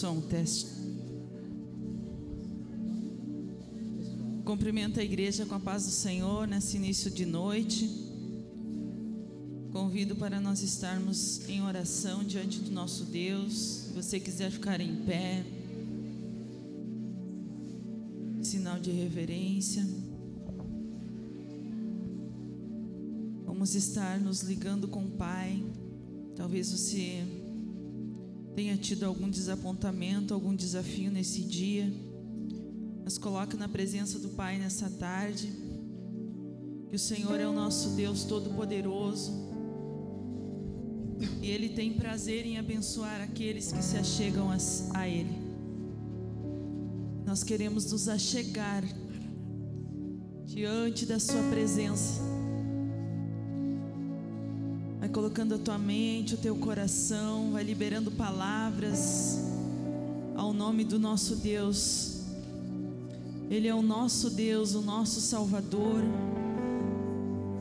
Som, teste. Cumprimento a igreja com a paz do Senhor nesse início de noite. Convido para nós estarmos em oração diante do nosso Deus. Se você quiser ficar em pé, sinal de reverência. Vamos estar nos ligando com o Pai. Talvez você tenha tido algum desapontamento, algum desafio nesse dia, mas coloque na presença do Pai nessa tarde. Que o Senhor é o nosso Deus Todo-Poderoso e Ele tem prazer em abençoar aqueles que se achegam a, a Ele. Nós queremos nos achegar diante da Sua presença colocando a tua mente, o teu coração, vai liberando palavras ao nome do nosso Deus. Ele é o nosso Deus, o nosso Salvador.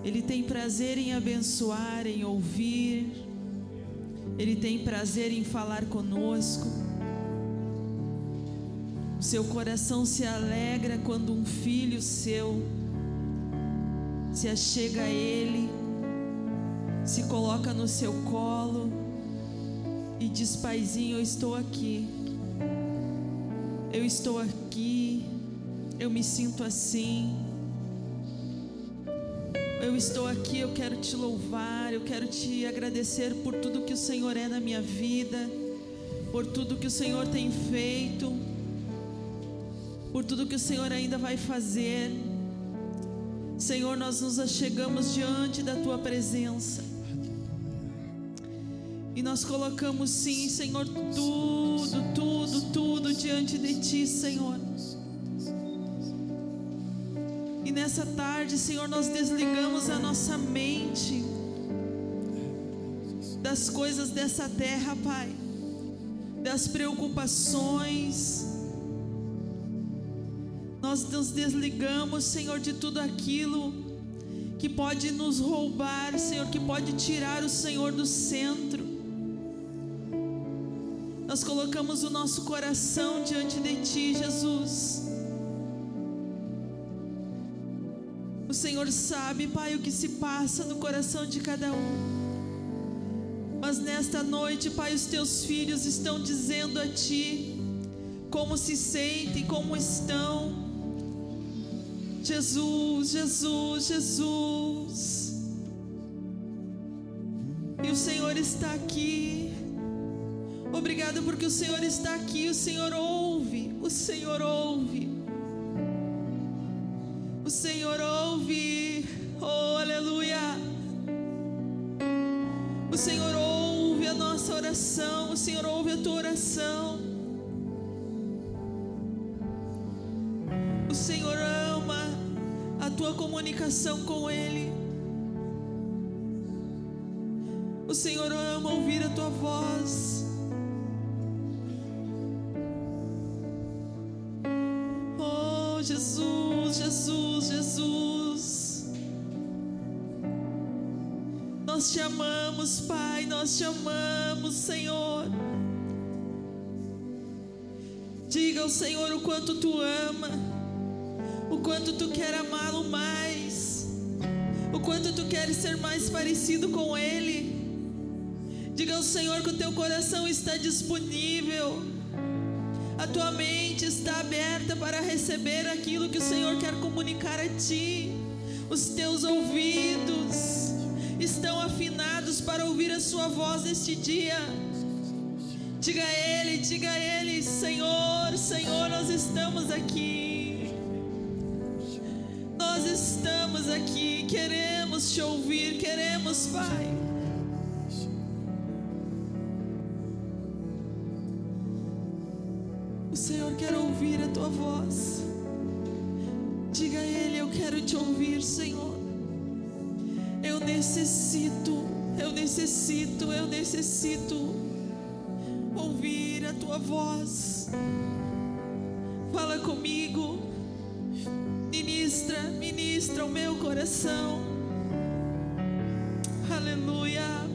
Ele tem prazer em abençoar, em ouvir. Ele tem prazer em falar conosco. O seu coração se alegra quando um filho seu se achega a Ele se coloca no seu colo e diz: Paizinho, eu estou aqui. Eu estou aqui. Eu me sinto assim. Eu estou aqui, eu quero te louvar, eu quero te agradecer por tudo que o Senhor é na minha vida, por tudo que o Senhor tem feito, por tudo que o Senhor ainda vai fazer. Senhor, nós nos achegamos diante da tua presença. E nós colocamos sim, Senhor, tudo, tudo, tudo diante de Ti, Senhor. E nessa tarde, Senhor, nós desligamos a nossa mente das coisas dessa terra, Pai, das preocupações. Nós nos desligamos, Senhor, de tudo aquilo que pode nos roubar, Senhor, que pode tirar o Senhor do centro. Nós colocamos o nosso coração diante de Ti, Jesus. O Senhor sabe, Pai, o que se passa no coração de cada um. Mas nesta noite, Pai, os Teus filhos estão dizendo a Ti como se sentem, como estão. Jesus, Jesus, Jesus. E o Senhor está aqui Obrigado porque o Senhor está aqui, o Senhor ouve, o Senhor ouve. O Senhor ouve, oh aleluia. O Senhor ouve a nossa oração, o Senhor ouve a tua oração. O Senhor ama a tua comunicação com Ele. O Senhor ama ouvir a tua voz. Jesus, Jesus, Jesus. Nós te amamos, Pai, nós te amamos, Senhor. Diga ao Senhor o quanto tu ama, o quanto tu quer amá-lo mais, o quanto tu queres ser mais parecido com Ele. Diga ao Senhor que o teu coração está disponível tua mente está aberta para receber aquilo que o Senhor quer comunicar a ti. Os teus ouvidos estão afinados para ouvir a sua voz neste dia. Diga a Ele, diga a Ele, Senhor, Senhor, nós estamos aqui. Nós estamos aqui, queremos te ouvir, queremos, Pai. Te ouvir, Senhor. Eu necessito, eu necessito, eu necessito ouvir a tua voz. Fala comigo, ministra, ministra o meu coração. Aleluia.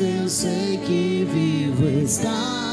Eu sei que vivo estás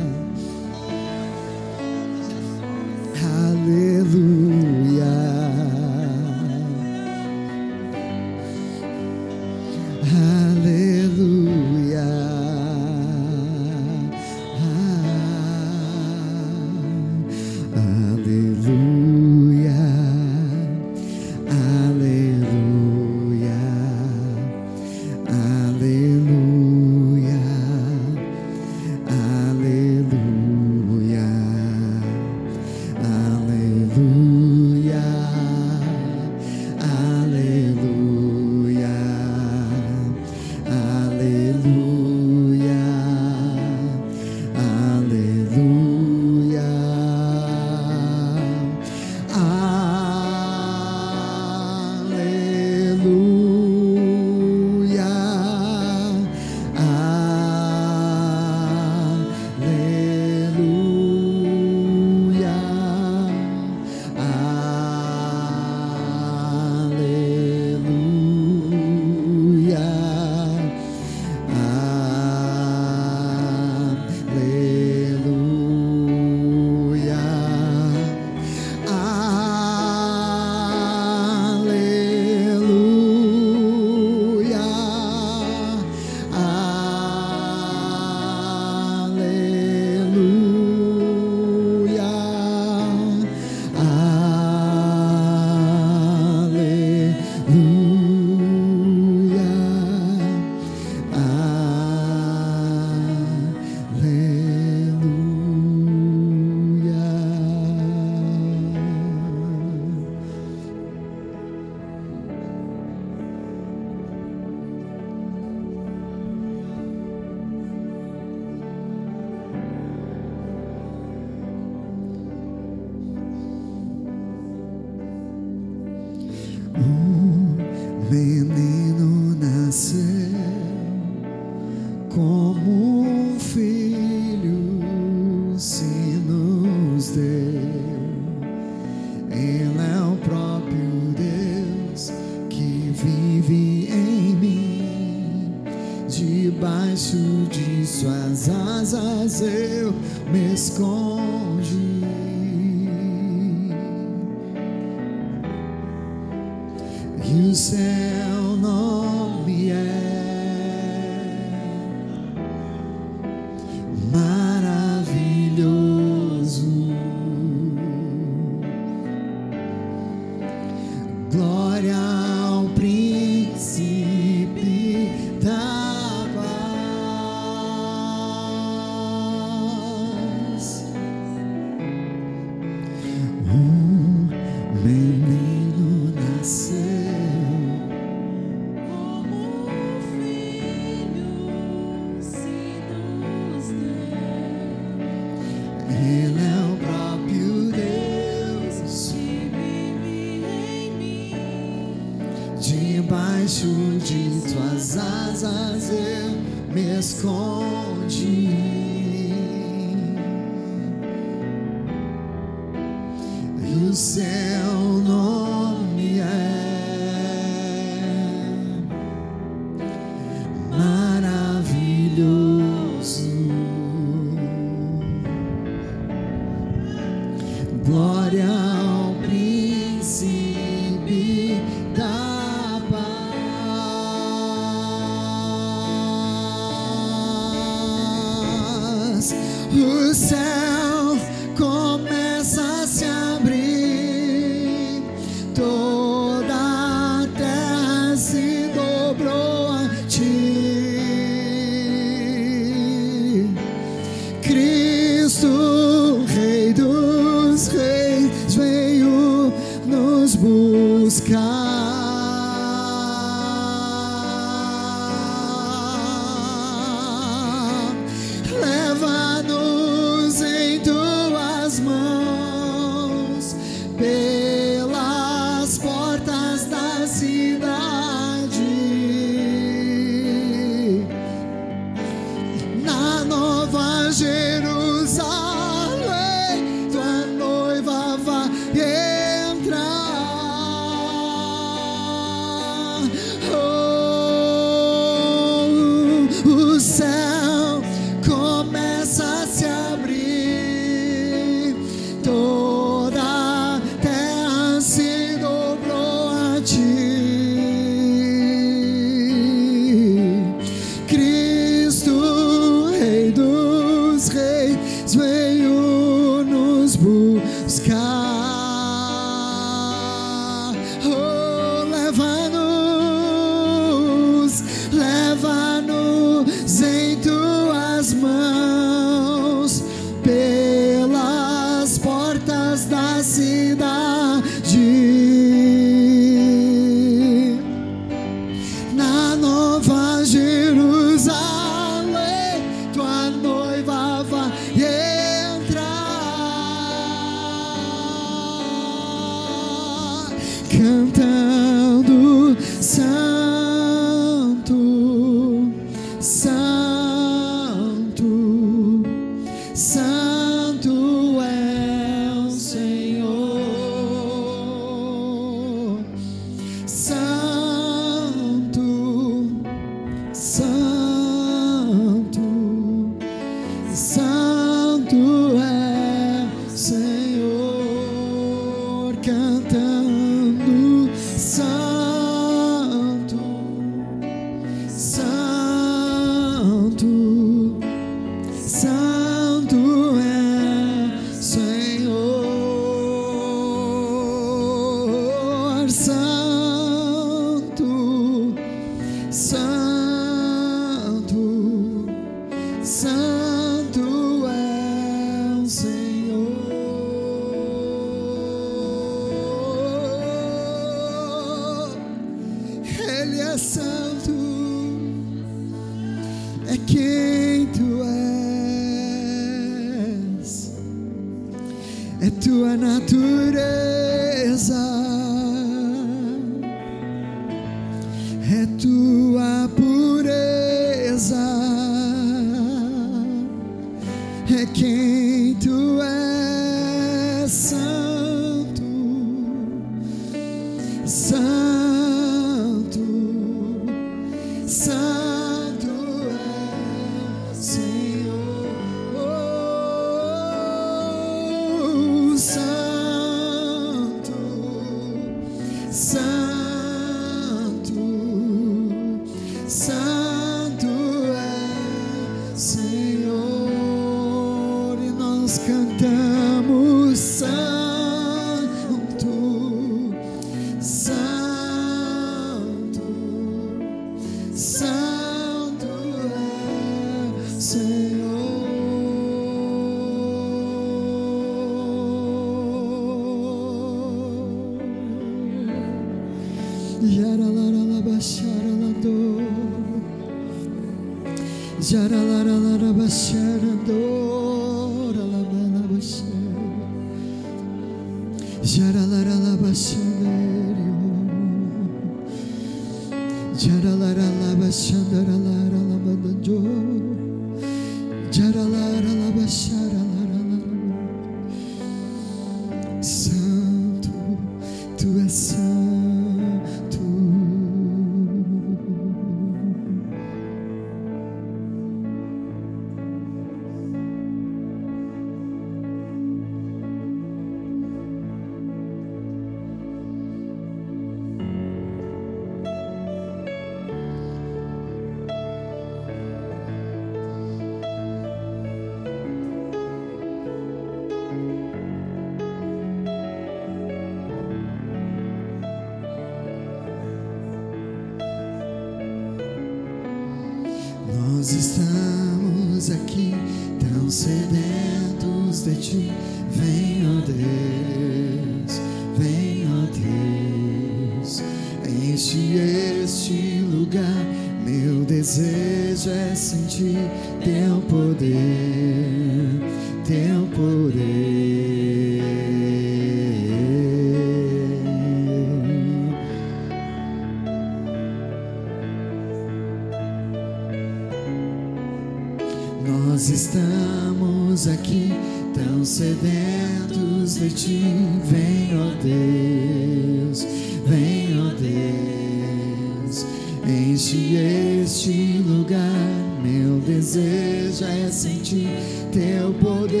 estamos aqui tão sedentos de ti. Vem, ó Deus, vem, ó Deus, enche este lugar. Meu desejo é sentir teu poder,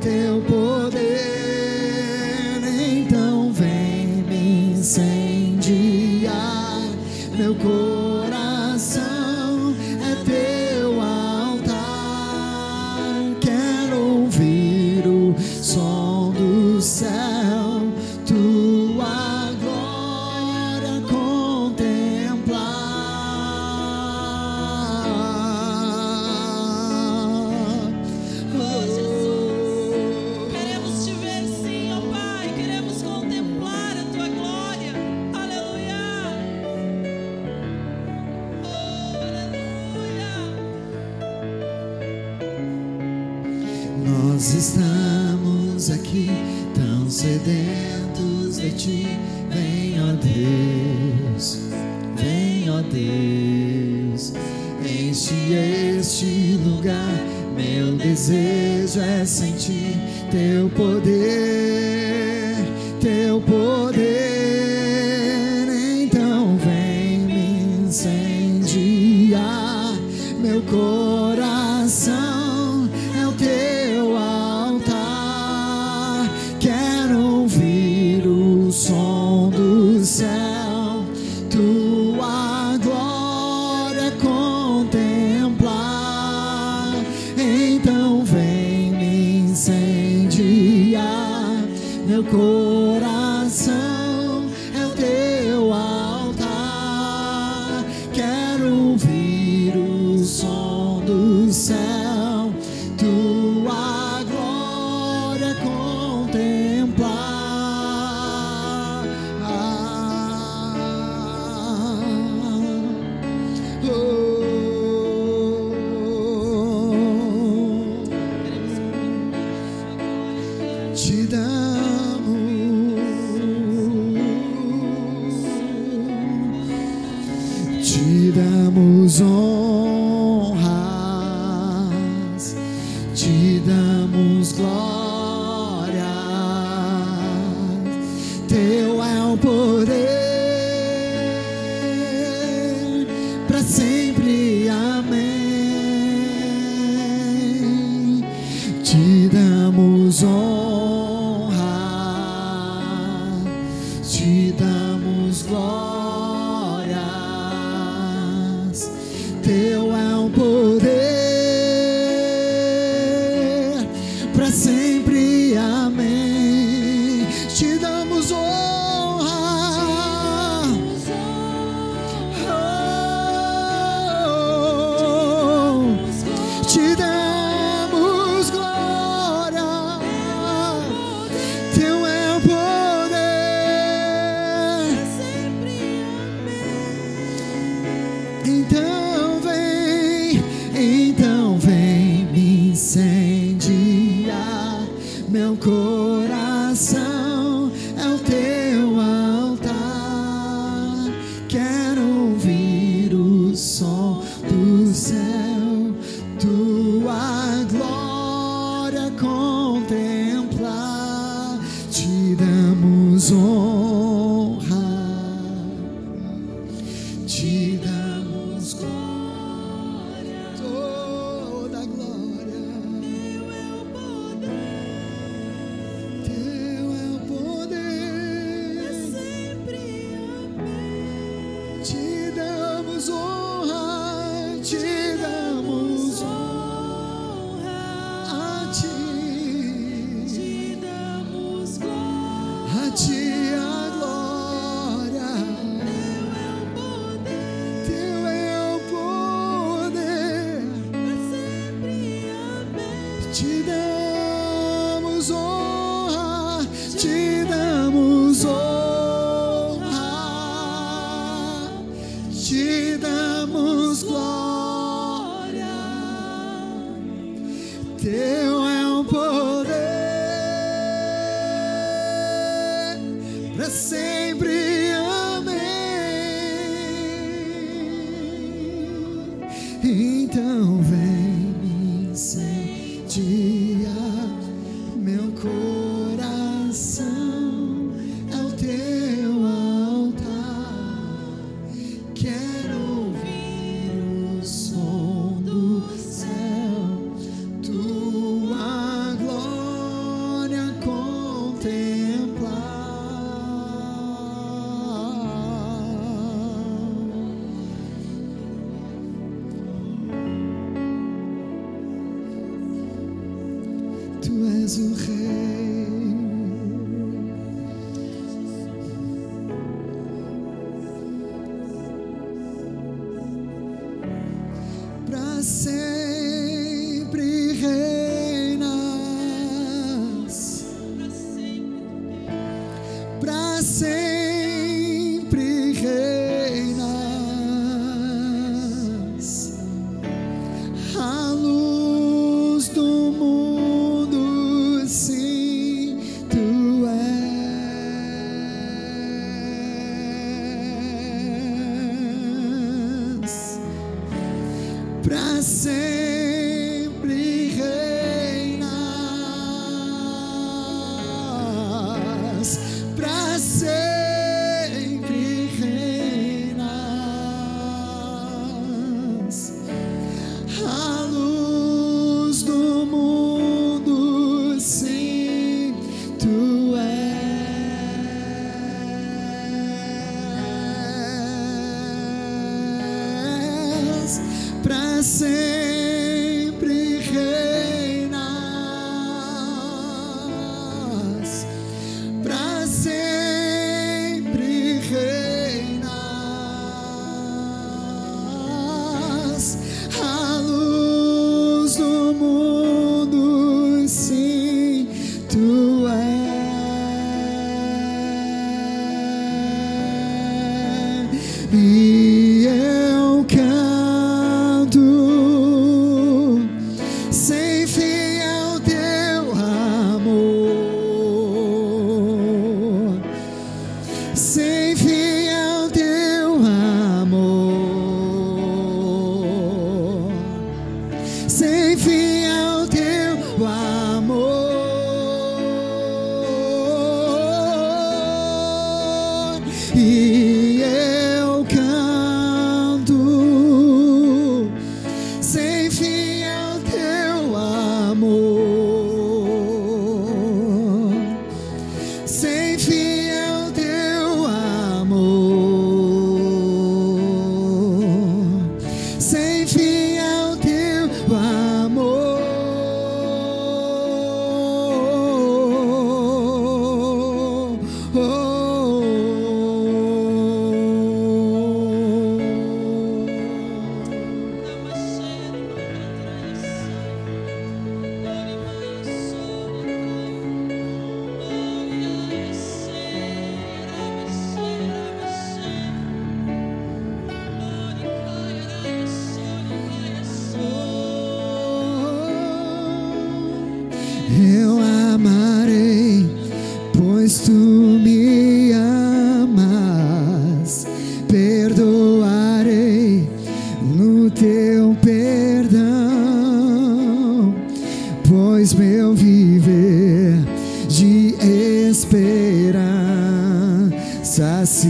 teu poder.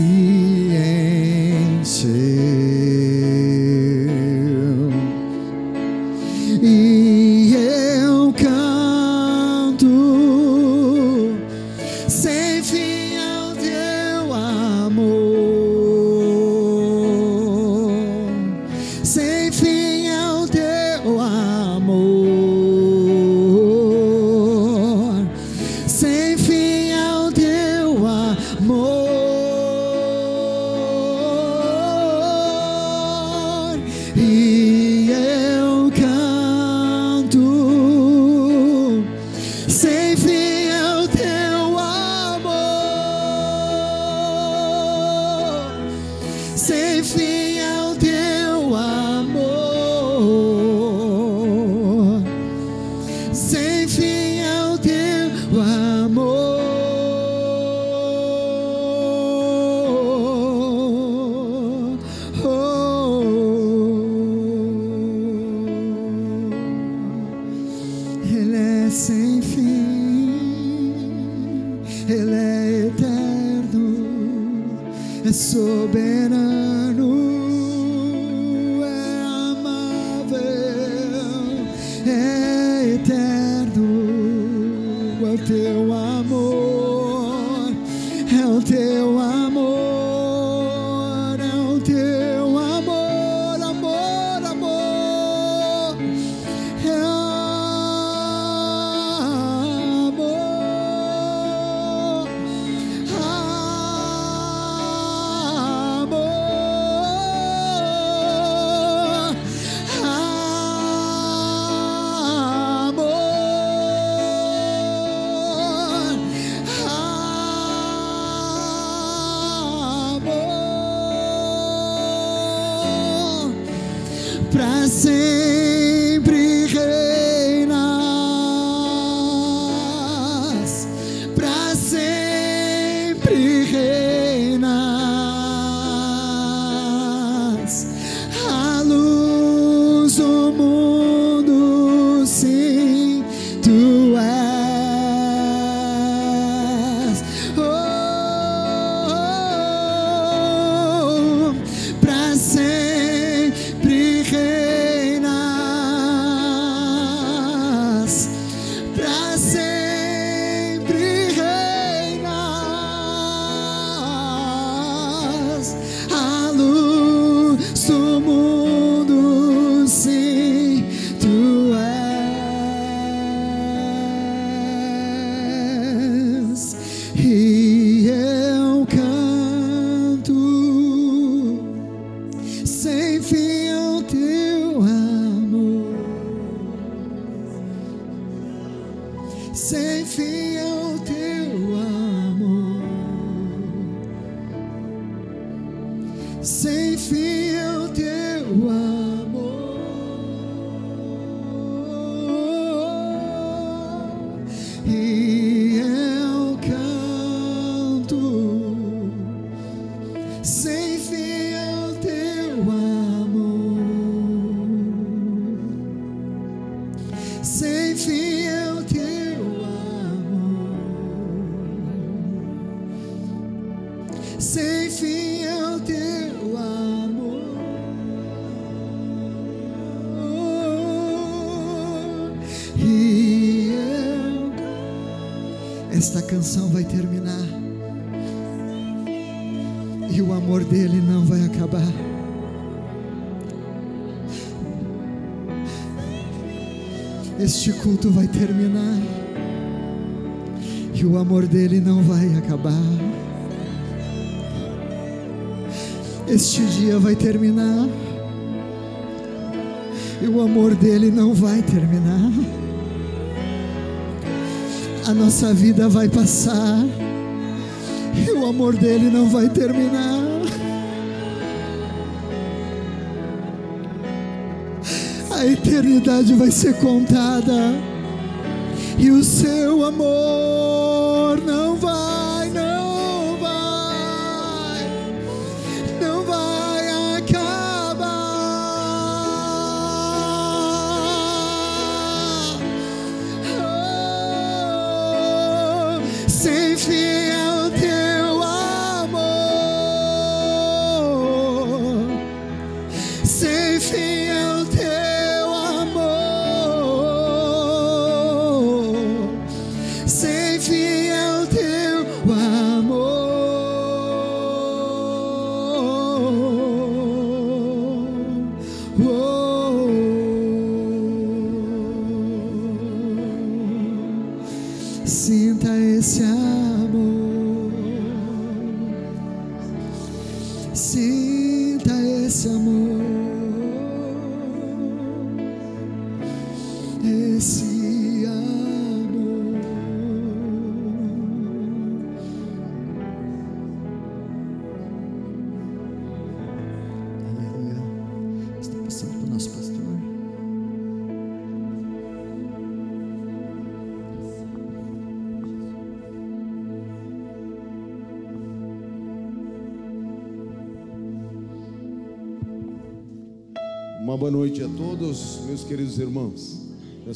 Esperança se esta canção vai terminar. E o amor dele não vai acabar. Este culto vai terminar. E o amor dele não vai acabar. Este dia vai terminar. E o amor dele não vai terminar. A nossa vida vai passar. E o amor dele não vai terminar. A eternidade vai ser contada. E o seu amor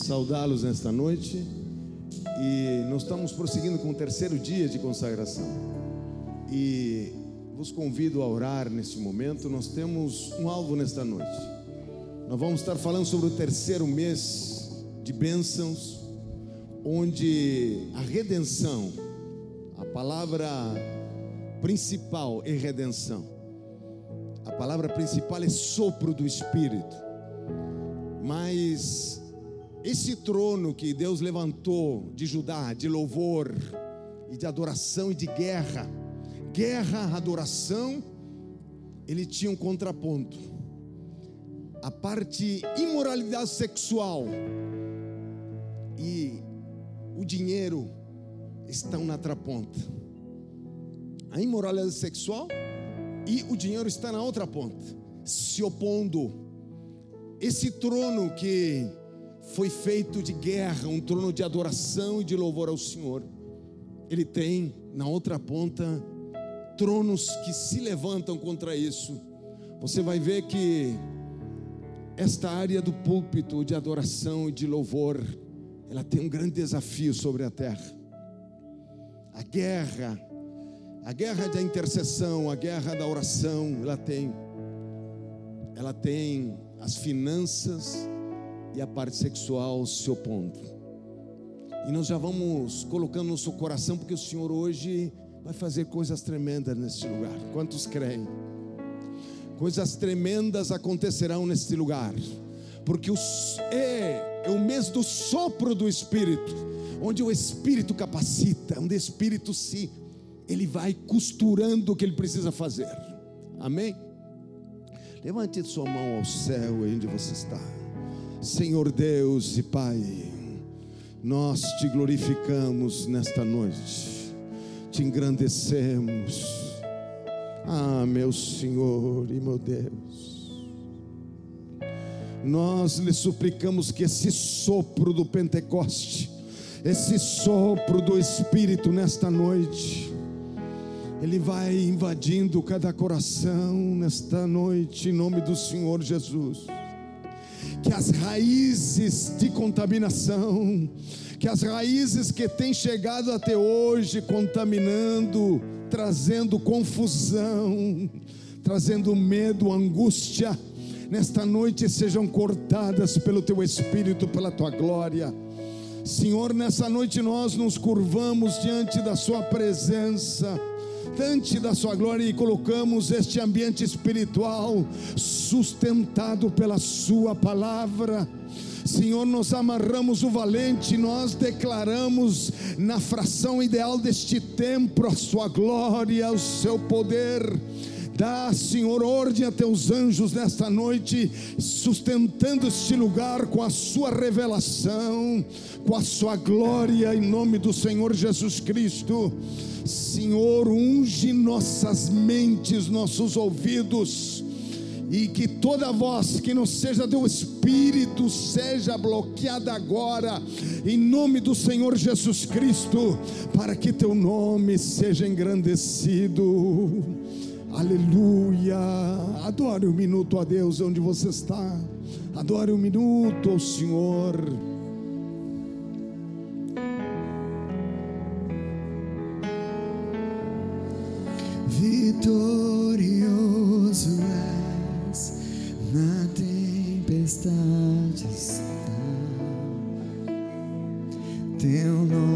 saudá-los nesta noite e nós estamos prosseguindo com o terceiro dia de consagração. E vos convido a orar neste momento. Nós temos um alvo nesta noite. Nós vamos estar falando sobre o terceiro mês de bênçãos, onde a redenção, a palavra principal é redenção. A palavra principal é sopro do Espírito. Mas esse trono que Deus levantou de Judá, de louvor e de adoração e de guerra, guerra, adoração, ele tinha um contraponto. A parte imoralidade sexual e o dinheiro estão na outra ponta. A imoralidade sexual e o dinheiro está na outra ponta, se opondo. Esse trono que foi feito de guerra, um trono de adoração e de louvor ao Senhor, ele tem na outra ponta tronos que se levantam contra isso. Você vai ver que esta área do púlpito de adoração e de louvor, ela tem um grande desafio sobre a terra. A guerra, a guerra da intercessão, a guerra da oração, ela tem ela tem as finanças e a parte sexual se opondo. E nós já vamos colocando no seu coração porque o Senhor hoje vai fazer coisas tremendas neste lugar. Quantos creem? Coisas tremendas acontecerão neste lugar. Porque os, é, é o mês do sopro do Espírito, onde o Espírito capacita, onde o Espírito se ele vai costurando o que ele precisa fazer. Amém? Levante sua mão ao céu onde você está. Senhor Deus e Pai, nós te glorificamos nesta noite, te engrandecemos. Ah, meu Senhor e meu Deus, nós lhe suplicamos que esse sopro do Pentecoste, esse sopro do Espírito nesta noite, ele vai invadindo cada coração nesta noite, em nome do Senhor Jesus. Que as raízes de contaminação, que as raízes que têm chegado até hoje contaminando, trazendo confusão, trazendo medo, angústia, nesta noite sejam cortadas pelo teu espírito, pela tua glória. Senhor, nessa noite nós nos curvamos diante da Sua presença, diante da Sua glória e colocamos este ambiente espiritual sustentado pela Sua palavra. Senhor, nós amarramos o valente, nós declaramos na fração ideal deste tempo a Sua glória, o Seu poder. Dá, Senhor, ordem a teus anjos nesta noite, sustentando este lugar com a sua revelação, com a sua glória, em nome do Senhor Jesus Cristo. Senhor, unge nossas mentes, nossos ouvidos, e que toda voz que não seja do Espírito seja bloqueada agora, em nome do Senhor Jesus Cristo, para que teu nome seja engrandecido. Aleluia. Adore um minuto a Deus onde você está. Adore um minuto ao Senhor. Vitorioso és na tempestade está. Teu nome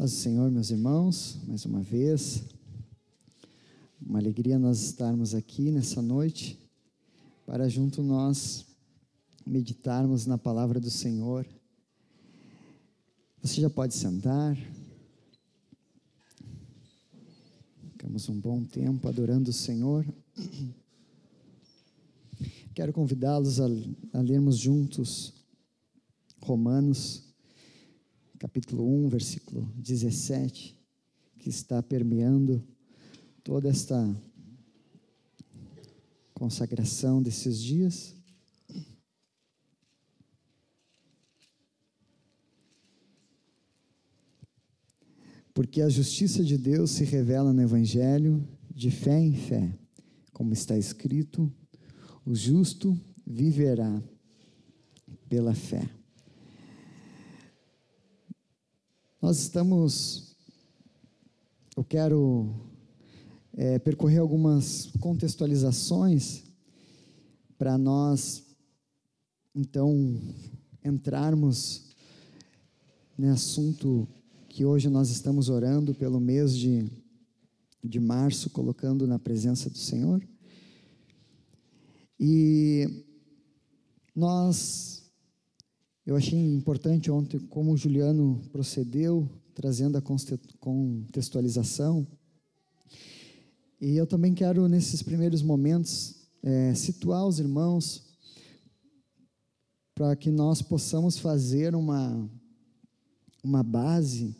Paz do Senhor, meus irmãos, mais uma vez. Uma alegria nós estarmos aqui nessa noite para junto nós meditarmos na palavra do Senhor. Você já pode sentar. Ficamos um bom tempo adorando o Senhor. Quero convidá-los a, a lermos juntos Romanos capítulo 1, versículo 17, que está permeando toda esta consagração desses dias. Porque a justiça de Deus se revela no Evangelho de fé em fé, como está escrito: o justo viverá pela fé. Nós estamos. Eu quero é, percorrer algumas contextualizações para nós, então, entrarmos no assunto que hoje nós estamos orando pelo mês de, de março, colocando na presença do Senhor. E nós eu achei importante ontem como o Juliano procedeu, trazendo a contextualização. E eu também quero, nesses primeiros momentos, é, situar os irmãos para que nós possamos fazer uma, uma base,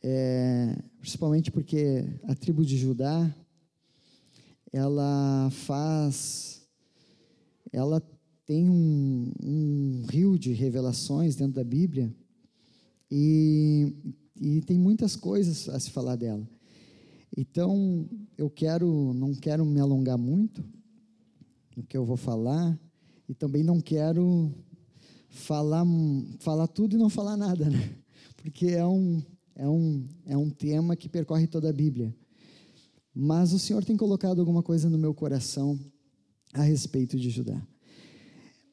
é, principalmente porque a tribo de Judá, ela faz ela tem um, um rio de revelações dentro da Bíblia e, e tem muitas coisas a se falar dela. Então, eu quero, não quero me alongar muito no que eu vou falar e também não quero falar, falar tudo e não falar nada, né? Porque é um, é um, é um tema que percorre toda a Bíblia. Mas o Senhor tem colocado alguma coisa no meu coração a respeito de Judá.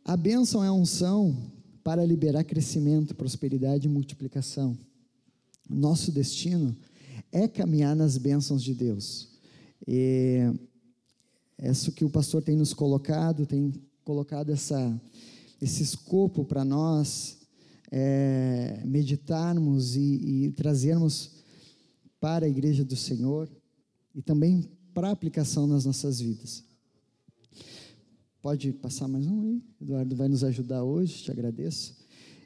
A bênção é a unção para liberar crescimento, prosperidade e multiplicação. Nosso destino é caminhar nas bênçãos de Deus. E é isso que o pastor tem nos colocado, tem colocado essa, esse escopo para nós é, meditarmos e, e trazermos para a igreja do Senhor e também para aplicação nas nossas vidas. Pode passar mais um aí? Eduardo vai nos ajudar hoje, te agradeço.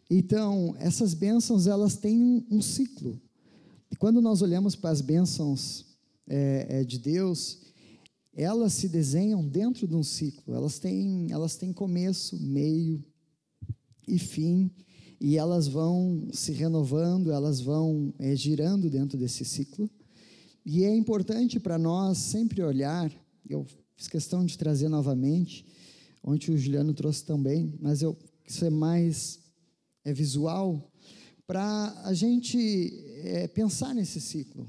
Então, essas bênçãos, elas têm um, ciclo. E quando nós olhamos para as bênçãos é, é, de Deus, elas se desenham dentro de um ciclo. Elas têm, elas têm começo, meio e fim, e elas vão se renovando, elas vão é, girando dentro desse ciclo. E é importante para nós sempre olhar, eu fiz questão de trazer novamente, onde o Juliano trouxe também, mas eu isso é mais é visual para a gente é, pensar nesse ciclo.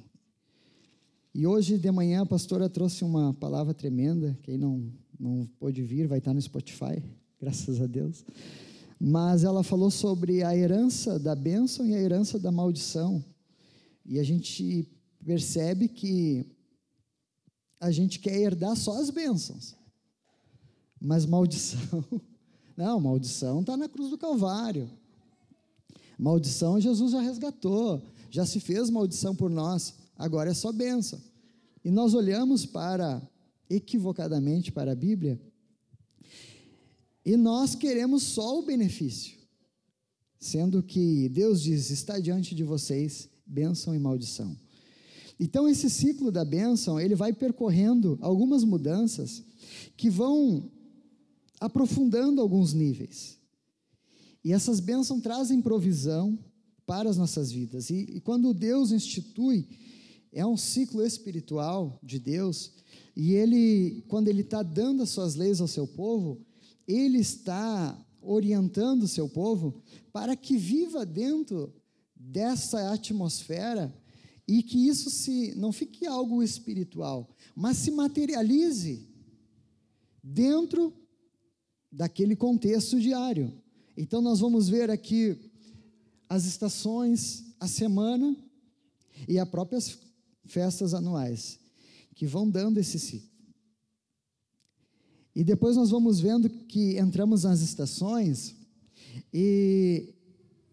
E hoje de manhã a pastora trouxe uma palavra tremenda. Quem não não pôde vir vai estar no Spotify, graças a Deus. Mas ela falou sobre a herança da bênção e a herança da maldição. E a gente percebe que a gente quer herdar só as bênçãos. Mas maldição, não, maldição está na cruz do Calvário. Maldição Jesus já resgatou, já se fez maldição por nós, agora é só bênção. E nós olhamos para, equivocadamente para a Bíblia, e nós queremos só o benefício, sendo que Deus diz: está diante de vocês bênção e maldição. Então esse ciclo da bênção, ele vai percorrendo algumas mudanças que vão aprofundando alguns níveis. E essas bênçãos trazem provisão para as nossas vidas. E, e quando Deus institui, é um ciclo espiritual de Deus, e Ele, quando Ele está dando as suas leis ao seu povo, Ele está orientando o seu povo para que viva dentro dessa atmosfera e que isso se não fique algo espiritual, mas se materialize dentro daquele contexto diário. Então, nós vamos ver aqui as estações, a semana e as próprias festas anuais, que vão dando esse ciclo. E depois nós vamos vendo que entramos nas estações e,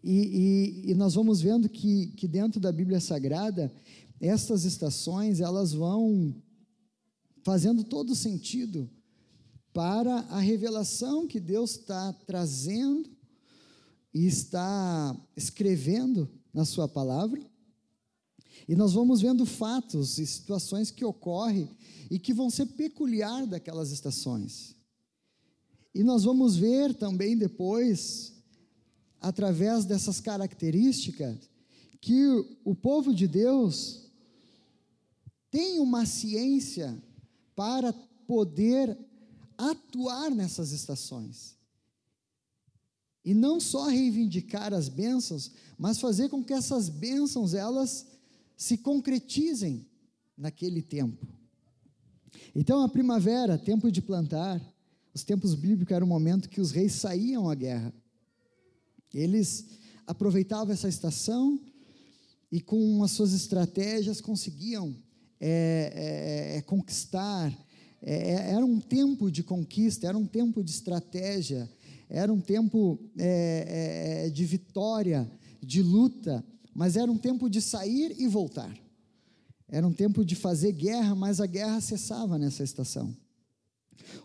e, e, e nós vamos vendo que, que dentro da Bíblia Sagrada, estas estações, elas vão fazendo todo sentido para a revelação que Deus está trazendo e está escrevendo na Sua palavra. E nós vamos vendo fatos e situações que ocorrem e que vão ser peculiar daquelas estações. E nós vamos ver também depois, através dessas características, que o povo de Deus tem uma ciência para poder atuar nessas estações. E não só reivindicar as bênçãos, mas fazer com que essas bênçãos elas se concretizem naquele tempo. Então a primavera, tempo de plantar, os tempos bíblicos era o momento que os reis saíam à guerra. Eles aproveitavam essa estação e com as suas estratégias conseguiam é, é, é conquistar é, é, era um tempo de conquista, era um tempo de estratégia, era um tempo é, é, de vitória, de luta, mas era um tempo de sair e voltar. Era um tempo de fazer guerra, mas a guerra cessava nessa estação.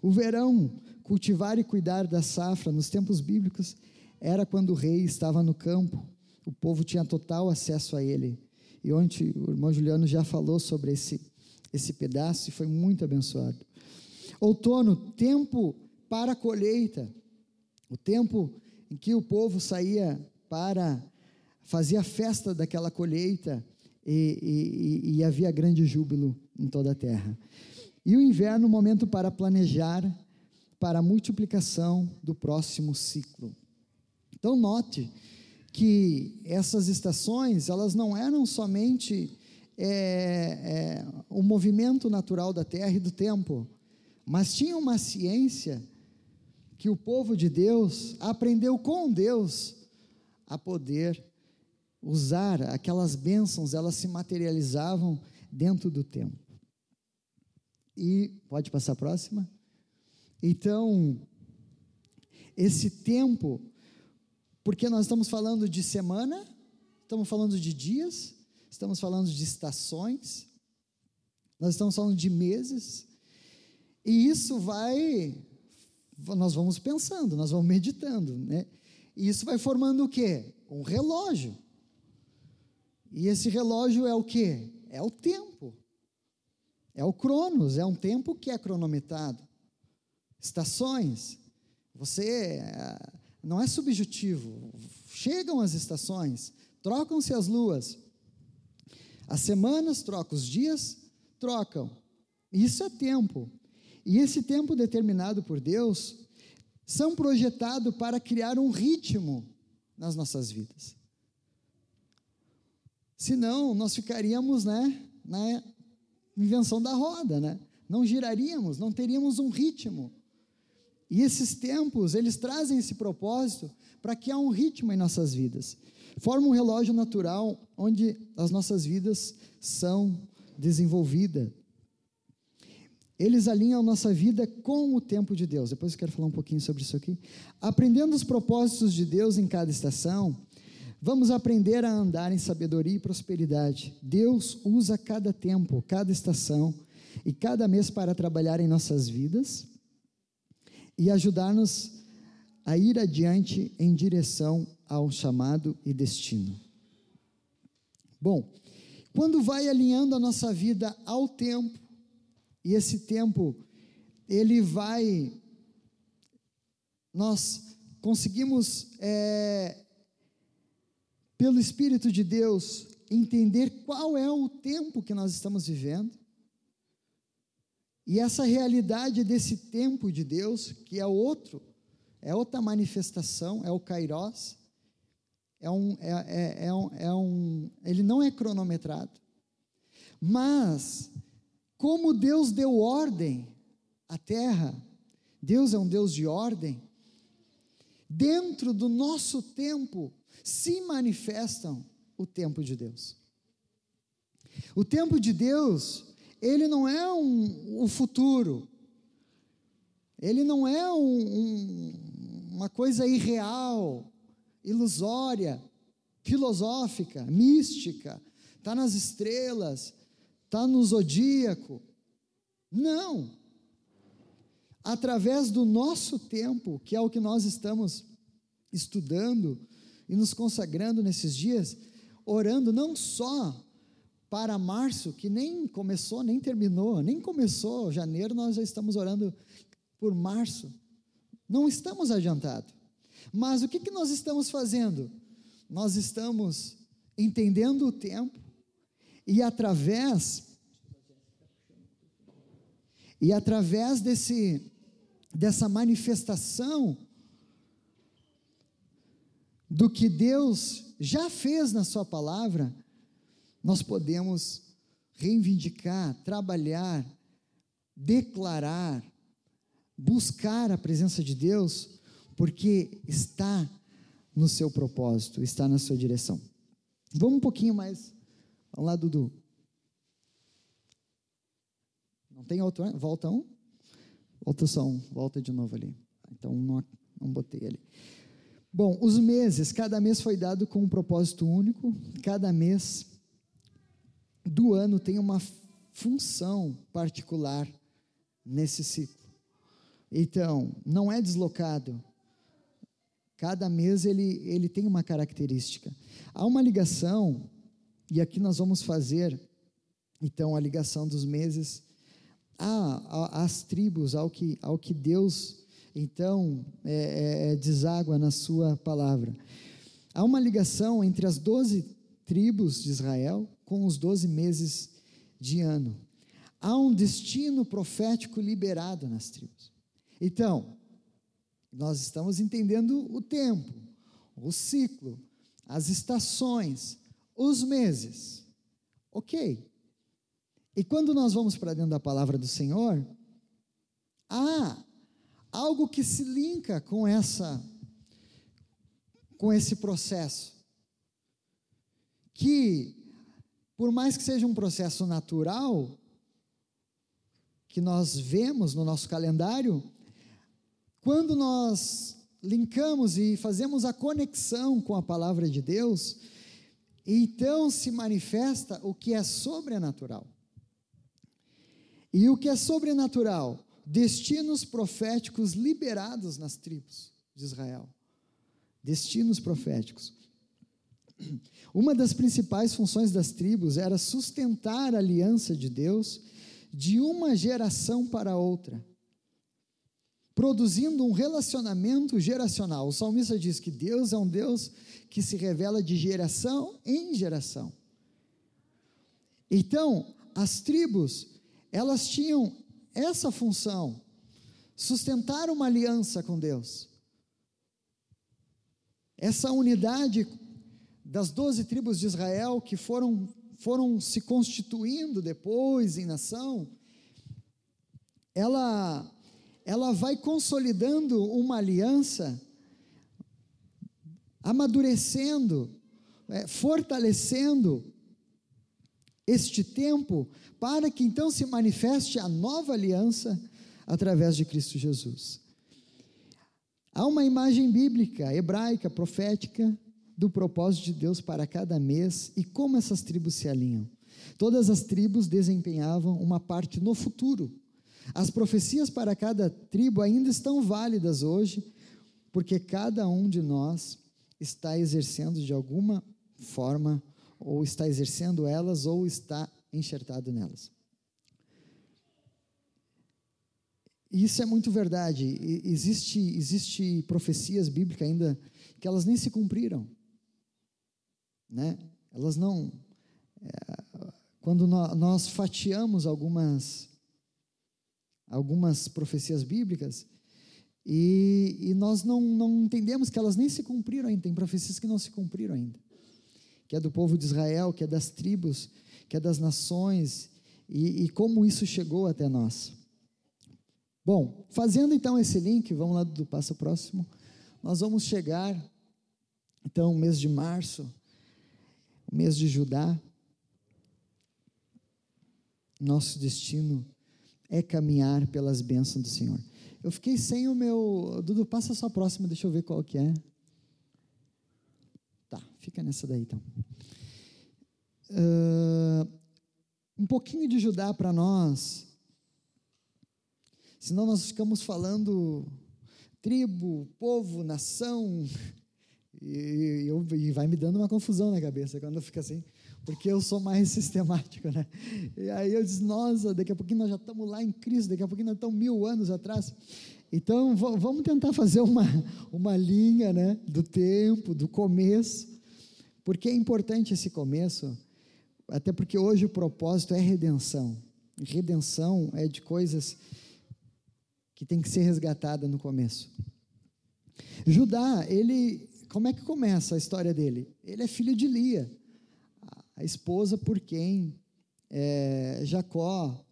O verão, cultivar e cuidar da safra nos tempos bíblicos, era quando o rei estava no campo, o povo tinha total acesso a ele. E ontem o irmão Juliano já falou sobre esse esse pedaço e foi muito abençoado. Outono, tempo para a colheita, o tempo em que o povo saía para fazia festa daquela colheita e, e, e havia grande júbilo em toda a terra. E o inverno, momento para planejar para a multiplicação do próximo ciclo. Então note que essas estações elas não eram somente é, é, o movimento natural da terra e do tempo, mas tinha uma ciência que o povo de Deus aprendeu com Deus a poder usar aquelas bênçãos, elas se materializavam dentro do tempo. E pode passar a próxima? Então, esse tempo, porque nós estamos falando de semana, estamos falando de dias, estamos falando de estações, nós estamos falando de meses, e isso vai, nós vamos pensando, nós vamos meditando, né? E isso vai formando o quê? Um relógio. E esse relógio é o quê? É o tempo. É o Cronos, é um tempo que é cronometrado. Estações. Você eh, não é subjetivo. Chegam as estações, trocam-se as luas. As semanas trocam, os dias trocam. Isso é tempo. E esse tempo determinado por Deus são projetados para criar um ritmo nas nossas vidas. Senão, nós ficaríamos né, na invenção da roda, né? não giraríamos, não teríamos um ritmo. E esses tempos, eles trazem esse propósito para que há um ritmo em nossas vidas. Forma um relógio natural onde as nossas vidas são desenvolvidas. Eles alinham nossa vida com o tempo de Deus. Depois eu quero falar um pouquinho sobre isso aqui. Aprendendo os propósitos de Deus em cada estação, vamos aprender a andar em sabedoria e prosperidade. Deus usa cada tempo, cada estação e cada mês para trabalhar em nossas vidas e ajudar-nos a ir adiante em direção ao chamado e destino. Bom, quando vai alinhando a nossa vida ao tempo, e esse tempo, ele vai. Nós conseguimos, é, pelo Espírito de Deus, entender qual é o tempo que nós estamos vivendo. E essa realidade desse tempo de Deus, que é outro, é outra manifestação, é o Kairos, é um, é, é, é, um, é um, ele não é cronometrado, mas como Deus deu ordem à terra, Deus é um Deus de ordem, dentro do nosso tempo se manifestam o tempo de Deus. O tempo de Deus, ele não é um, o futuro, ele não é um, um, uma coisa irreal, ilusória, filosófica, mística, está nas estrelas, está no zodíaco. Não. Através do nosso tempo, que é o que nós estamos estudando e nos consagrando nesses dias, orando não só para março, que nem começou, nem terminou, nem começou janeiro, nós já estamos orando por março. Não estamos adiantados. Mas o que, que nós estamos fazendo? Nós estamos entendendo o tempo, e através e através desse dessa manifestação do que Deus já fez na sua palavra, nós podemos reivindicar, trabalhar, declarar, buscar a presença de Deus, porque está no seu propósito, está na sua direção. Vamos um pouquinho mais ao lado do. Não tem outro, né? volta um? Volta só um, volta de novo ali. Então não, não botei ali. Bom, os meses, cada mês foi dado com um propósito único, cada mês do ano tem uma função particular nesse ciclo. Então, não é deslocado. Cada mês ele, ele tem uma característica. Há uma ligação e aqui nós vamos fazer, então, a ligação dos meses às tribos, ao que, ao que Deus então é, é, é, deságua na sua palavra. Há uma ligação entre as doze tribos de Israel com os doze meses de ano. Há um destino profético liberado nas tribos. Então, nós estamos entendendo o tempo, o ciclo, as estações, os meses. Ok. E quando nós vamos para dentro da palavra do Senhor, há algo que se linka com essa com esse processo. Que por mais que seja um processo natural que nós vemos no nosso calendário, quando nós linkamos e fazemos a conexão com a palavra de Deus, então se manifesta o que é sobrenatural. E o que é sobrenatural? Destinos proféticos liberados nas tribos de Israel. Destinos proféticos. Uma das principais funções das tribos era sustentar a aliança de Deus de uma geração para outra, produzindo um relacionamento geracional. O salmista diz que Deus é um Deus que se revela de geração em geração. Então, as tribos, elas tinham essa função, sustentar uma aliança com Deus. Essa unidade das doze tribos de Israel que foram, foram se constituindo depois em nação, ela, ela vai consolidando uma aliança amadurecendo, é, fortalecendo este tempo, para que então se manifeste a nova aliança através de Cristo Jesus. Há uma imagem bíblica, hebraica, profética, do propósito de Deus para cada mês e como essas tribos se alinham. Todas as tribos desempenhavam uma parte no futuro. As profecias para cada tribo ainda estão válidas hoje, porque cada um de nós está exercendo de alguma forma, ou está exercendo elas, ou está enxertado nelas. isso é muito verdade. Existe, existe profecias bíblicas ainda que elas nem se cumpriram. Né? Elas não. É, quando nós, nós fatiamos algumas, algumas profecias bíblicas, e, e nós não, não entendemos que elas nem se cumpriram ainda. Tem profecias que não se cumpriram ainda. Que é do povo de Israel, que é das tribos, que é das nações, e, e como isso chegou até nós. Bom, fazendo então esse link, vamos lá do passo próximo. Nós vamos chegar, então, mês de março, o mês de Judá. Nosso destino é caminhar pelas bênçãos do Senhor. Eu fiquei sem o meu. Dudu, passa a sua próxima, deixa eu ver qual que é. Tá, fica nessa daí então. Uh, um pouquinho de Judá para nós. Senão nós ficamos falando tribo, povo, nação. E, eu, e vai me dando uma confusão na cabeça quando fica assim porque eu sou mais sistemático, né? E aí eu disse, nossa, daqui a pouquinho nós já estamos lá em Cristo, daqui a pouquinho nós estamos mil anos atrás. Então, vamos tentar fazer uma, uma linha, né, do tempo, do começo, porque é importante esse começo, até porque hoje o propósito é redenção. redenção é de coisas que tem que ser resgatada no começo. Judá, ele, como é que começa a história dele? Ele é filho de Lia a esposa por quem é, Jacó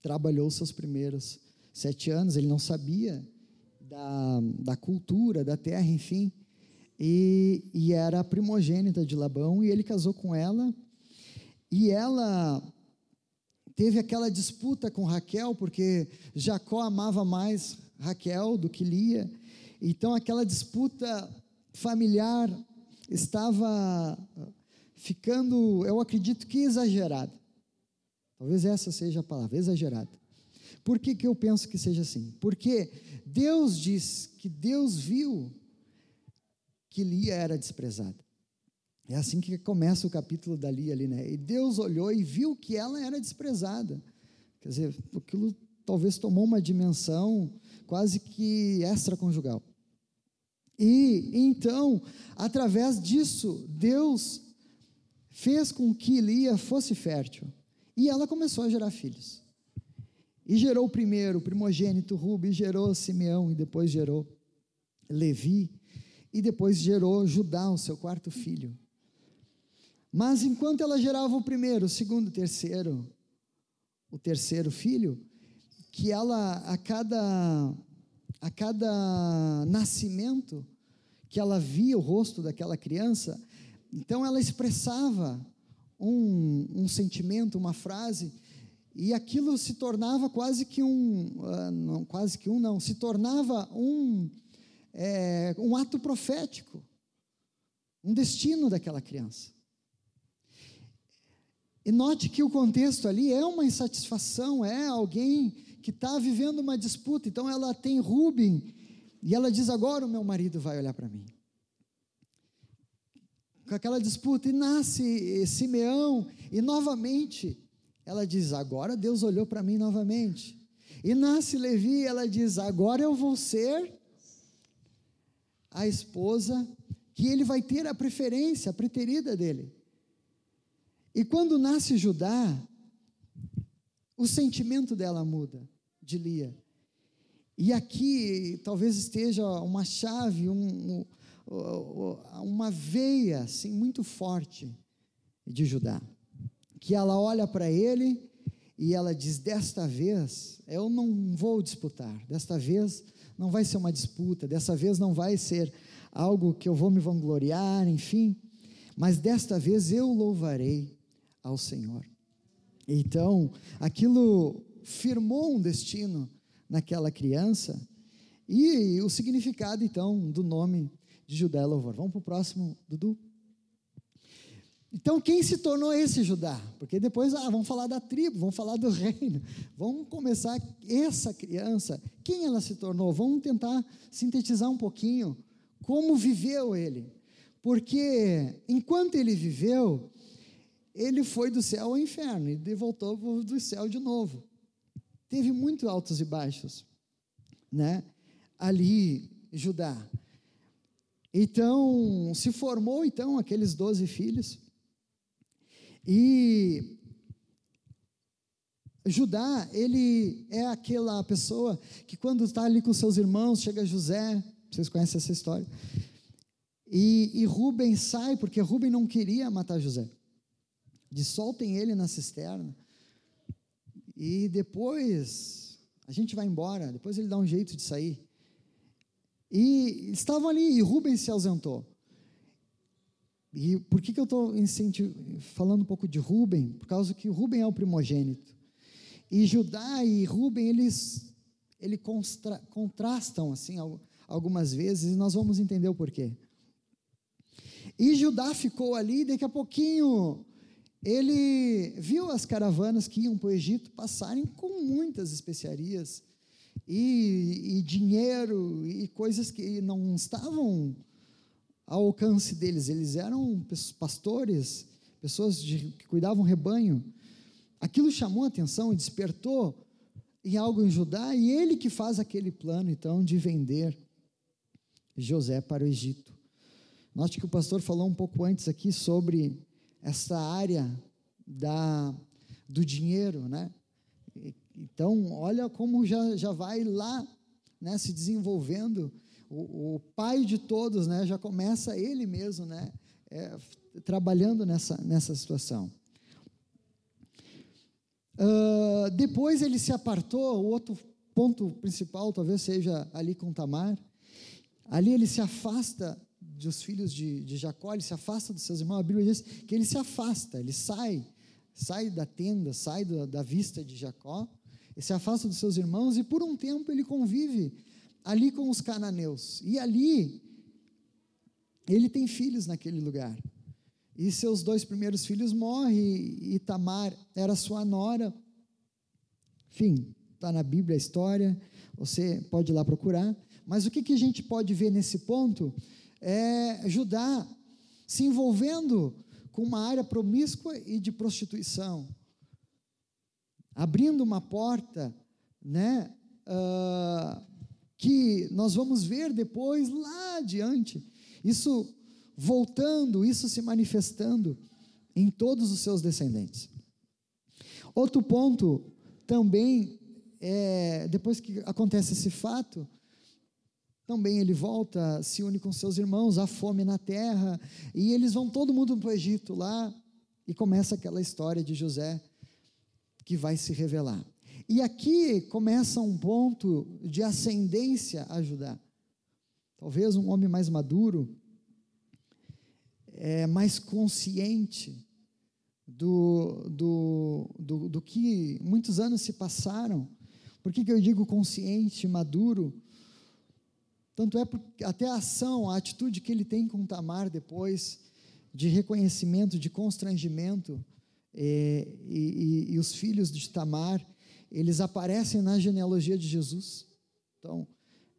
trabalhou seus primeiros sete anos, ele não sabia da, da cultura, da terra, enfim, e, e era a primogênita de Labão, e ele casou com ela, e ela teve aquela disputa com Raquel, porque Jacó amava mais Raquel do que Lia, então aquela disputa familiar estava ficando, eu acredito que exagerada. Talvez essa seja a palavra, exagerada. Por que, que eu penso que seja assim? Porque Deus diz que Deus viu que Lia era desprezada. É assim que começa o capítulo da Lia ali, né? E Deus olhou e viu que ela era desprezada. Quer dizer, aquilo talvez tomou uma dimensão quase que extraconjugal. E então, através disso, Deus fez com que Lia fosse fértil. E ela começou a gerar filhos. E gerou primeiro o primogênito Rubi, gerou Simeão, e depois gerou Levi, e depois gerou Judá, o seu quarto filho. Mas enquanto ela gerava o primeiro, o segundo, o terceiro, o terceiro filho, que ela a cada a cada nascimento que ela via o rosto daquela criança, então ela expressava um, um sentimento, uma frase, e aquilo se tornava quase que um, uh, não, quase que um não, se tornava um, é, um ato profético, um destino daquela criança. E note que o contexto ali é uma insatisfação, é alguém que está vivendo uma disputa. Então ela tem Rubem e ela diz: Agora o meu marido vai olhar para mim com aquela disputa, e nasce Simeão, e novamente ela diz: Agora Deus olhou para mim novamente. E nasce Levi, ela diz: Agora eu vou ser a esposa que ele vai ter a preferência, a preterida dele. E quando nasce Judá, o sentimento dela muda, de Lia. E aqui talvez esteja uma chave, um, uma veia assim muito forte de Judá, que ela olha para ele e ela diz: desta vez eu não vou disputar, desta vez não vai ser uma disputa, desta vez não vai ser algo que eu vou me vangloriar, enfim, mas desta vez eu louvarei ao Senhor. Então, aquilo firmou um destino naquela criança e o significado então do nome de Judá é louvor. Vamos para o próximo, Dudu. Então, quem se tornou esse Judá? Porque depois, ah, vamos falar da tribo, vamos falar do reino. Vamos começar essa criança, quem ela se tornou? Vamos tentar sintetizar um pouquinho como viveu ele. Porque enquanto ele viveu, ele foi do céu ao inferno e voltou do céu de novo. Teve muito altos e baixos, né? Ali, Judá. Então, se formou então aqueles doze filhos. E Judá, ele é aquela pessoa que quando está ali com seus irmãos, chega José, vocês conhecem essa história. E, e Rubem sai, porque Rubem não queria matar José. Dissoltem ele na cisterna. E depois a gente vai embora, depois ele dá um jeito de sair. E estavam ali, e Rubens se ausentou. E por que, que eu estou falando um pouco de Rubem? Por causa que Rubem é o primogênito. E Judá e Rubem, eles, eles contrastam assim algumas vezes, e nós vamos entender o porquê. E Judá ficou ali, e daqui a pouquinho ele viu as caravanas que iam para o Egito passarem com muitas especiarias, e, e dinheiro e coisas que não estavam ao alcance deles. Eles eram pastores, pessoas de, que cuidavam rebanho. Aquilo chamou a atenção e despertou em algo em Judá, e ele que faz aquele plano, então, de vender José para o Egito. Note que o pastor falou um pouco antes aqui sobre essa área da, do dinheiro, né? Então, olha como já, já vai lá né, se desenvolvendo. O, o pai de todos né, já começa ele mesmo né, é, trabalhando nessa, nessa situação. Uh, depois ele se apartou, o outro ponto principal talvez seja ali com Tamar. Ali ele se afasta dos filhos de, de Jacó, ele se afasta dos seus irmãos. A Bíblia diz que ele se afasta, ele sai, sai da tenda, sai da, vista de Jacó se afasta dos seus irmãos e por um tempo ele convive ali com os cananeus. E ali ele tem filhos naquele lugar. E seus dois primeiros filhos morrem, e Tamar era sua nora. Enfim, está na Bíblia a história, você pode ir lá procurar. Mas o que, que a gente pode ver nesse ponto é Judá se envolvendo com uma área promíscua e de prostituição abrindo uma porta né? Uh, que nós vamos ver depois lá adiante. Isso voltando, isso se manifestando em todos os seus descendentes. Outro ponto também é, depois que acontece esse fato, também ele volta, se une com seus irmãos, há fome na terra, e eles vão todo mundo para o Egito lá, e começa aquela história de José que vai se revelar. E aqui começa um ponto de ascendência a Judá. Talvez um homem mais maduro, é, mais consciente do, do, do, do que muitos anos se passaram. Por que, que eu digo consciente, maduro? Tanto é porque até a ação, a atitude que ele tem com Tamar depois, de reconhecimento, de constrangimento, e, e, e, os filhos de Tamar, eles aparecem na genealogia de Jesus. Então,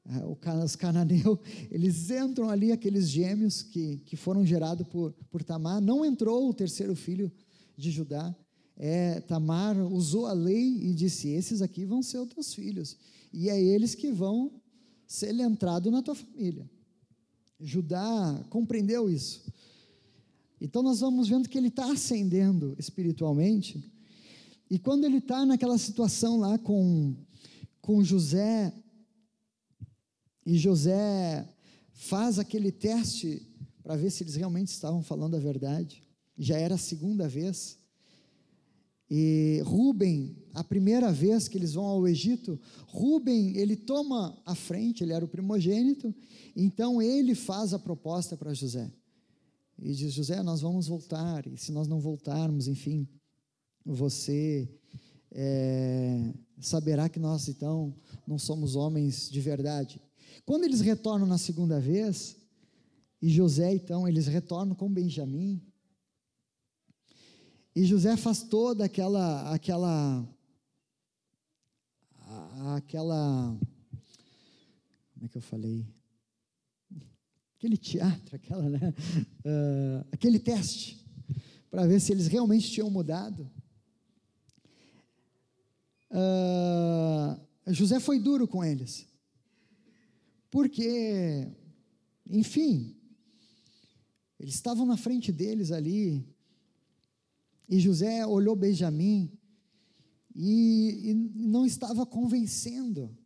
é, os cananeus, eles entram ali, aqueles gêmeos que, que foram gerados por, por Tamar. Não entrou o terceiro filho de Judá. É, Tamar usou a lei e disse: Esses aqui vão ser os teus filhos, e é eles que vão ser entrado na tua família. Judá compreendeu isso. Então nós vamos vendo que ele está ascendendo espiritualmente. E quando ele está naquela situação lá com, com José, e José faz aquele teste para ver se eles realmente estavam falando a verdade, já era a segunda vez. E Rubem, a primeira vez que eles vão ao Egito, Rubem, ele toma a frente, ele era o primogênito, então ele faz a proposta para José. E diz: José, nós vamos voltar, e se nós não voltarmos, enfim, você é, saberá que nós então não somos homens de verdade. Quando eles retornam na segunda vez, e José então, eles retornam com Benjamim, e José faz toda aquela aquela aquela como é que eu falei? Aquele teatro, aquela, né? Uh, aquele teste para ver se eles realmente tinham mudado. Uh, José foi duro com eles, porque, enfim, eles estavam na frente deles ali, e José olhou Benjamim e, e não estava convencendo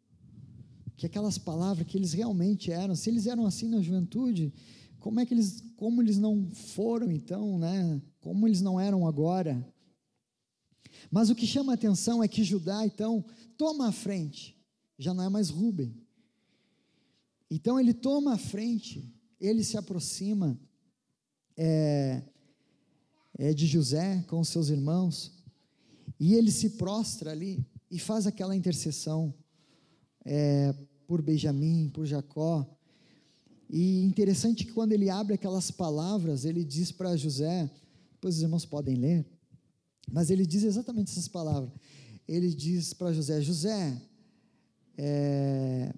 que aquelas palavras que eles realmente eram, se eles eram assim na juventude, como é que eles, como eles não foram então, né? Como eles não eram agora? Mas o que chama a atenção é que Judá então toma a frente, já não é mais Rubem. Então ele toma a frente, ele se aproxima, é, é, de José com os seus irmãos, e ele se prostra ali e faz aquela intercessão é, por Benjamim, por Jacó. E interessante que quando ele abre aquelas palavras, ele diz para José, depois os irmãos podem ler, mas ele diz exatamente essas palavras. Ele diz para José: José, é,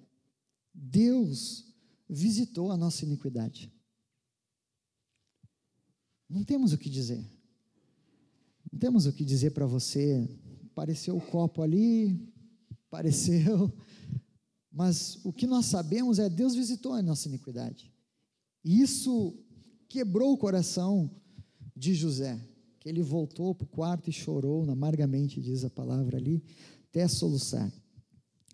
Deus visitou a nossa iniquidade. Não temos o que dizer. Não temos o que dizer para você. Pareceu o copo ali, pareceu. Mas o que nós sabemos é Deus visitou a nossa iniquidade. E isso quebrou o coração de José, que ele voltou para o quarto e chorou amargamente, diz a palavra ali, até soluçar.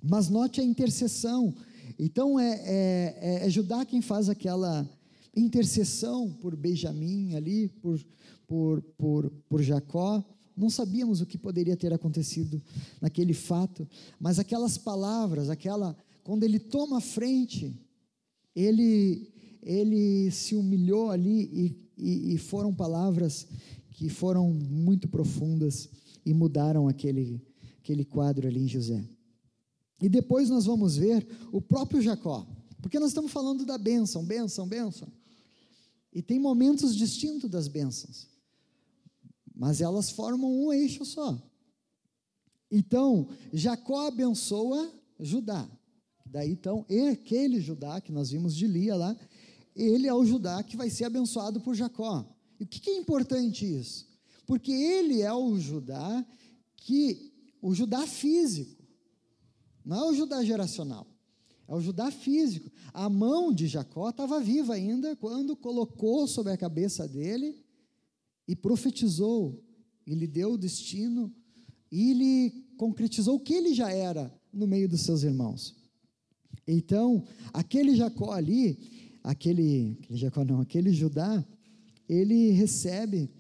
Mas note a intercessão. Então é, é, é, é Judá quem faz aquela intercessão por Benjamim ali, por, por, por, por Jacó. Não sabíamos o que poderia ter acontecido naquele fato, mas aquelas palavras, aquela quando ele toma a frente, ele ele se humilhou ali e, e, e foram palavras que foram muito profundas e mudaram aquele aquele quadro ali em José. E depois nós vamos ver o próprio Jacó, porque nós estamos falando da bênção, bênção, bênção. E tem momentos distintos das bênçãos, mas elas formam um eixo só. Então, Jacó abençoa Judá. Daí então, aquele Judá que nós vimos de Lia lá, ele é o Judá que vai ser abençoado por Jacó. E o que, que é importante isso? Porque ele é o Judá que, o Judá físico, Não é o Judá geracional. É o Judá físico. A mão de Jacó estava viva ainda quando colocou sobre a cabeça dele e profetizou, e lhe deu o destino, e lhe concretizou o que ele já era no meio dos seus irmãos. Então, aquele Jacó ali, aquele, aquele Jacó não, aquele Judá, ele recebe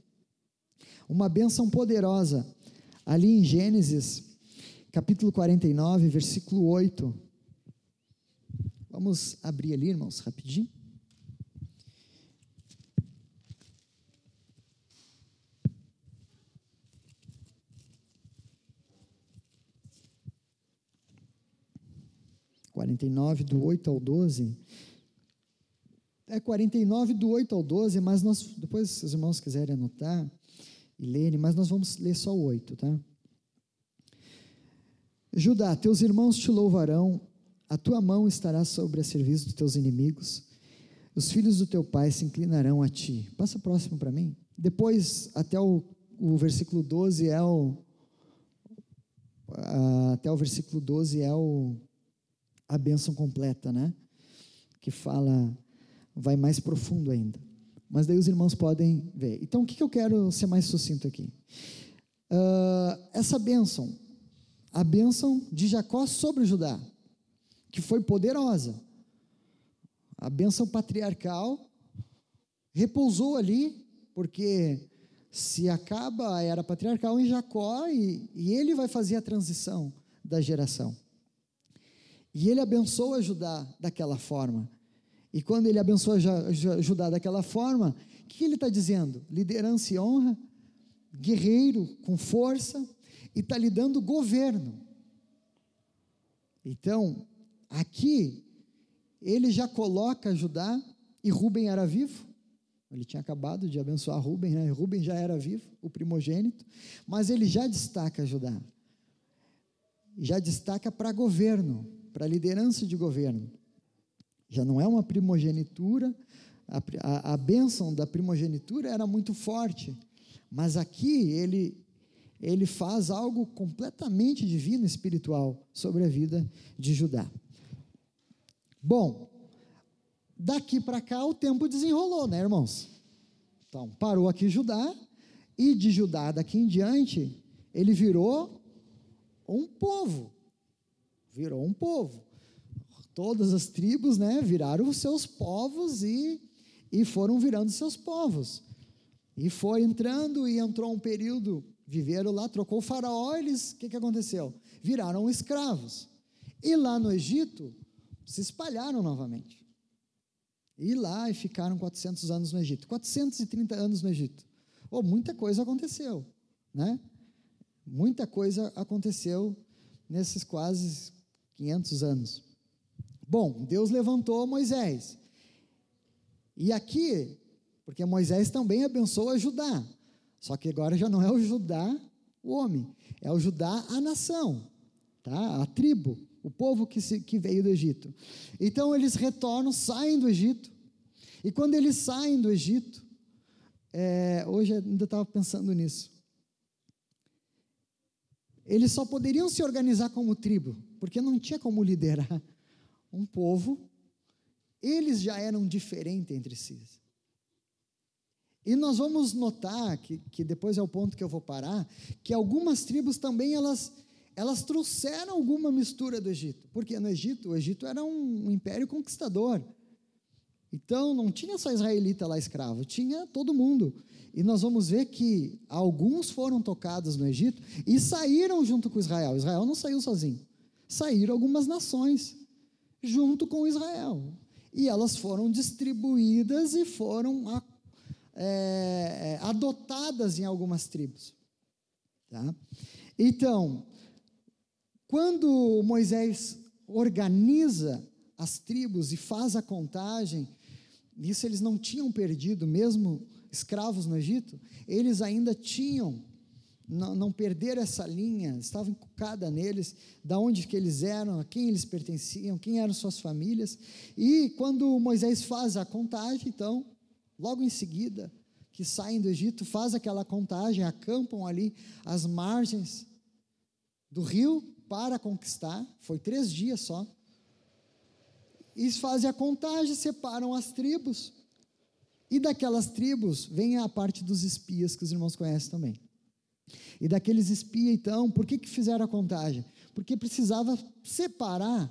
uma bênção poderosa ali em Gênesis, capítulo 49, versículo 8. Vamos abrir ali, irmãos, rapidinho. Quarenta e nove, do oito ao doze. É 49 do 8 ao 12, mas nós, depois se os irmãos quiserem anotar e lerem, mas nós vamos ler só o 8, tá? Judá, teus irmãos te louvarão, a tua mão estará sobre a serviço dos teus inimigos, os filhos do teu pai se inclinarão a ti. Passa próximo para mim. Depois, até o, o versículo 12 é o. até o versículo 12 é o, a bênção completa, né? Que fala vai mais profundo ainda. Mas daí os irmãos podem ver. Então, o que, eu quero ser mais sucinto aqui? Uh, essa bênção, a bênção de Jacó sobre Judá, que foi poderosa. A bênção patriarcal repousou ali, porque se acaba a era patriarcal em Jacó e, e ele vai fazer a transição da geração. E ele abençoa Judá daquela forma. E quando ele abençoa Judá daquela forma, o que ele está dizendo? Liderança e honra, guerreiro com força, e está lhe dando governo. Então, aqui, ele já coloca Judá, e Rubem era vivo, ele tinha acabado de abençoar Rubem, né? Rubem já era vivo, o primogênito, mas ele já destaca Judá, já destaca para governo, para liderança de governo. Já não é uma primogenitura, a, a, a bênção da primogenitura era muito forte, mas aqui ele, ele faz algo completamente divino, espiritual, sobre a vida de Judá. Bom, daqui para cá o tempo desenrolou, né, irmãos? Então, parou aqui Judá, e de Judá daqui em diante, ele virou um povo. Virou um povo todas as tribos, né, viraram os seus povos e, e foram virando seus povos. E foi entrando e entrou um período, viveram lá, trocou o faraó, eles, o que, que aconteceu? Viraram escravos. E lá no Egito, se espalharam novamente. E lá e ficaram 400 anos no Egito. 430 anos no Egito. Oh, muita coisa aconteceu, né? Muita coisa aconteceu nesses quase 500 anos. Bom, Deus levantou Moisés. E aqui, porque Moisés também abençoa Judá. Só que agora já não é o Judá o homem, é o Judá a nação, tá? a tribo, o povo que, se, que veio do Egito. Então eles retornam, saem do Egito. E quando eles saem do Egito, é, hoje ainda estava pensando nisso. Eles só poderiam se organizar como tribo, porque não tinha como liderar um povo, eles já eram diferentes entre si. E nós vamos notar, que, que depois é o ponto que eu vou parar, que algumas tribos também elas, elas trouxeram alguma mistura do Egito. Porque no Egito, o Egito era um, um império conquistador. Então não tinha só israelita lá escravo, tinha todo mundo. E nós vamos ver que alguns foram tocados no Egito e saíram junto com Israel. Israel não saiu sozinho. Saíram algumas nações junto com Israel. E elas foram distribuídas e foram é, adotadas em algumas tribos. Tá? Então, quando Moisés organiza as tribos e faz a contagem, isso eles não tinham perdido, mesmo escravos no Egito, eles ainda tinham não, não perderam essa linha, estava encucada neles, da onde que eles eram, a quem eles pertenciam, quem eram suas famílias. E quando Moisés faz a contagem, então, logo em seguida, que saem do Egito, faz aquela contagem, acampam ali às margens do rio, para conquistar, foi três dias só. E fazem a contagem, separam as tribos. E daquelas tribos vem a parte dos espias que os irmãos conhecem também. E daqueles espias, então, por que, que fizeram a contagem? Porque precisava separar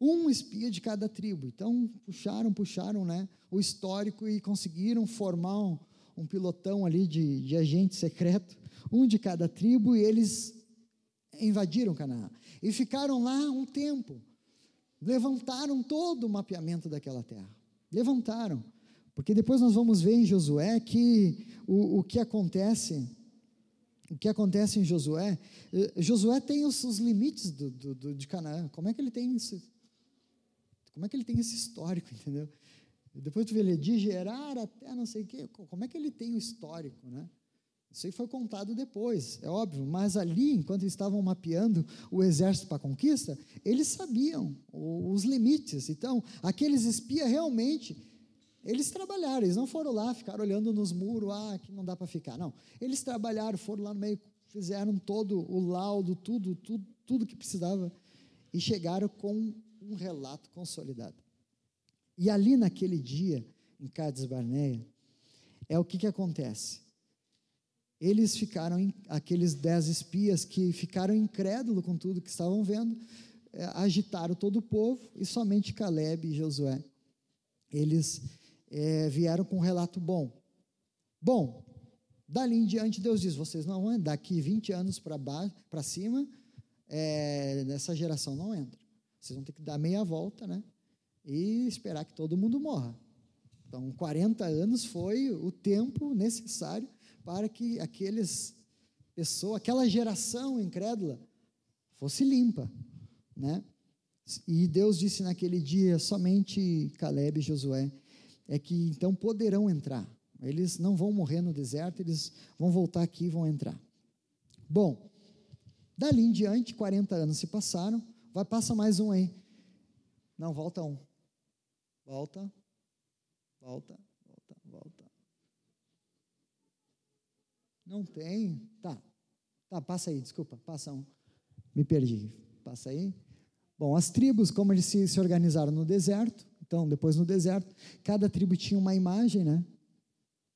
um espia de cada tribo. Então, puxaram, puxaram né, o histórico e conseguiram formar um, um pilotão ali de, de agente secreto, um de cada tribo, e eles invadiram Canaã. E ficaram lá um tempo. Levantaram todo o mapeamento daquela terra. Levantaram. Porque depois nós vamos ver em Josué que o, o que acontece, o que acontece em Josué, eh, Josué tem os, os limites do, do, do, de Canaã. Como é que ele tem isso? Como é que ele tem esse histórico, entendeu? Depois tu vê ele de Gerar até não sei o quê. Como é que ele tem o histórico, né? Isso aí foi contado depois, é óbvio, mas ali, enquanto estavam mapeando o exército para a conquista, eles sabiam os limites. Então, aqueles espias realmente, eles trabalharam, eles não foram lá, ficaram olhando nos muros, ah, que não dá para ficar. Não, eles trabalharam, foram lá no meio, fizeram todo o laudo, tudo, tudo, tudo que precisava e chegaram com um relato consolidado. E ali naquele dia, em Cades Barneia, é o que, que acontece. Eles ficaram, aqueles dez espias que ficaram incrédulos com tudo que estavam vendo, é, agitaram todo o povo e somente Caleb e Josué. Eles é, vieram com um relato bom. Bom, dali em diante Deus diz: vocês não vão daqui 20 anos para cima, é, nessa geração não entra. Vocês vão ter que dar meia volta, né? E esperar que todo mundo morra. Então, 40 anos foi o tempo necessário para que aqueles pessoa, aquela geração incrédula fosse limpa, né? E Deus disse naquele dia somente Caleb e Josué é que então poderão entrar. Eles não vão morrer no deserto, eles vão voltar aqui e vão entrar. Bom, dali em diante, 40 anos se passaram, Vai, passa mais um aí. Não, volta um. Volta. Volta, volta, volta. Não tem. Tá. Tá, passa aí, desculpa, passa um. Me perdi. Passa aí. Bom, as tribos, como eles se, se organizaram no deserto, então, depois no deserto, cada tribo tinha uma imagem, né?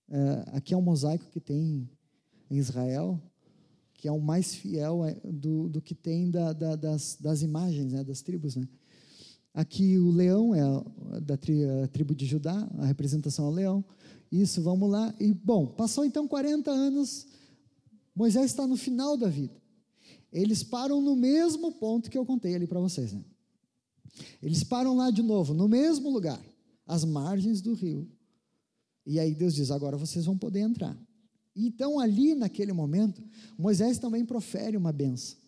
É, aqui é um mosaico que tem em Israel, que é o mais fiel é, do, do que tem da, da, das, das imagens, né, das tribos. Né? Aqui o leão é da tri, a tribo de Judá, a representação ao leão. Isso, vamos lá. E, bom, passou então 40 anos, Moisés está no final da vida. Eles param no mesmo ponto que eu contei ali para vocês. Né? Eles param lá de novo, no mesmo lugar, às margens do rio. E aí Deus diz: agora vocês vão poder entrar. Então, ali naquele momento, Moisés também profere uma benção.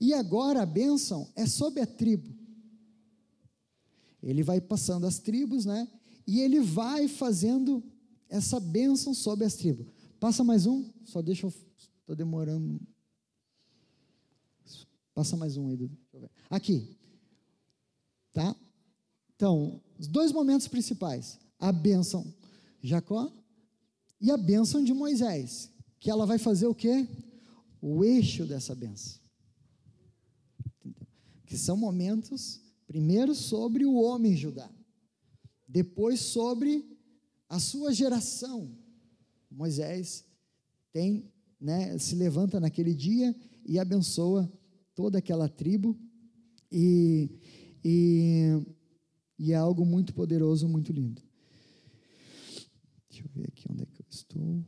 E agora a bênção é sobre a tribo. Ele vai passando as tribos, né? E ele vai fazendo essa bênção sobre as tribos. Passa mais um, só deixa eu. Estou demorando. Passa mais um aí, Dudu. Aqui. Tá? Então, os dois momentos principais: a bênção Jacó e a bênção de Moisés, que ela vai fazer o quê? O eixo dessa bênção. Que são momentos, primeiro sobre o homem Judá, depois sobre a sua geração. Moisés tem, né, se levanta naquele dia e abençoa toda aquela tribo e, e, e é algo muito poderoso, muito lindo. Deixa eu ver aqui onde é que Estou.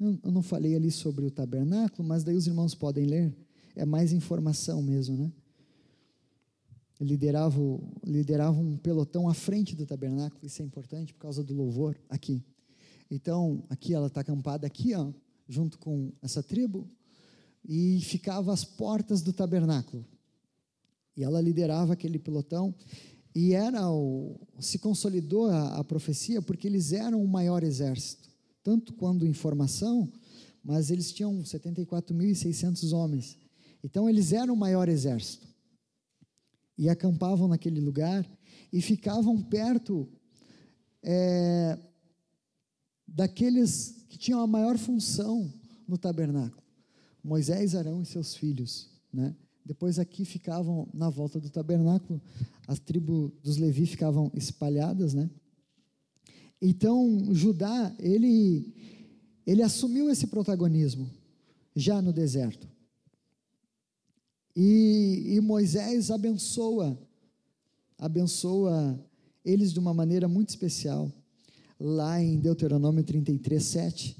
Eu não falei ali sobre o tabernáculo, mas daí os irmãos podem ler. É mais informação mesmo, né? Liderava, liderava um pelotão à frente do tabernáculo, isso é importante por causa do louvor aqui. Então, aqui ela está acampada aqui, ó, junto com essa tribo, e ficava às portas do tabernáculo. E ela liderava aquele pelotão, e era o, se consolidou a, a profecia porque eles eram o maior exército, tanto quando em formação, mas eles tinham 74.600 homens. Então eles eram o maior exército. E acampavam naquele lugar e ficavam perto é, daqueles que tinham a maior função no tabernáculo: Moisés, Arão e seus filhos. Né? Depois aqui ficavam na volta do tabernáculo, as tribos dos Levi ficavam espalhadas, né? Então Judá ele ele assumiu esse protagonismo já no deserto. E, e Moisés abençoa, abençoa eles de uma maneira muito especial, lá em Deuteronômio 33, 7.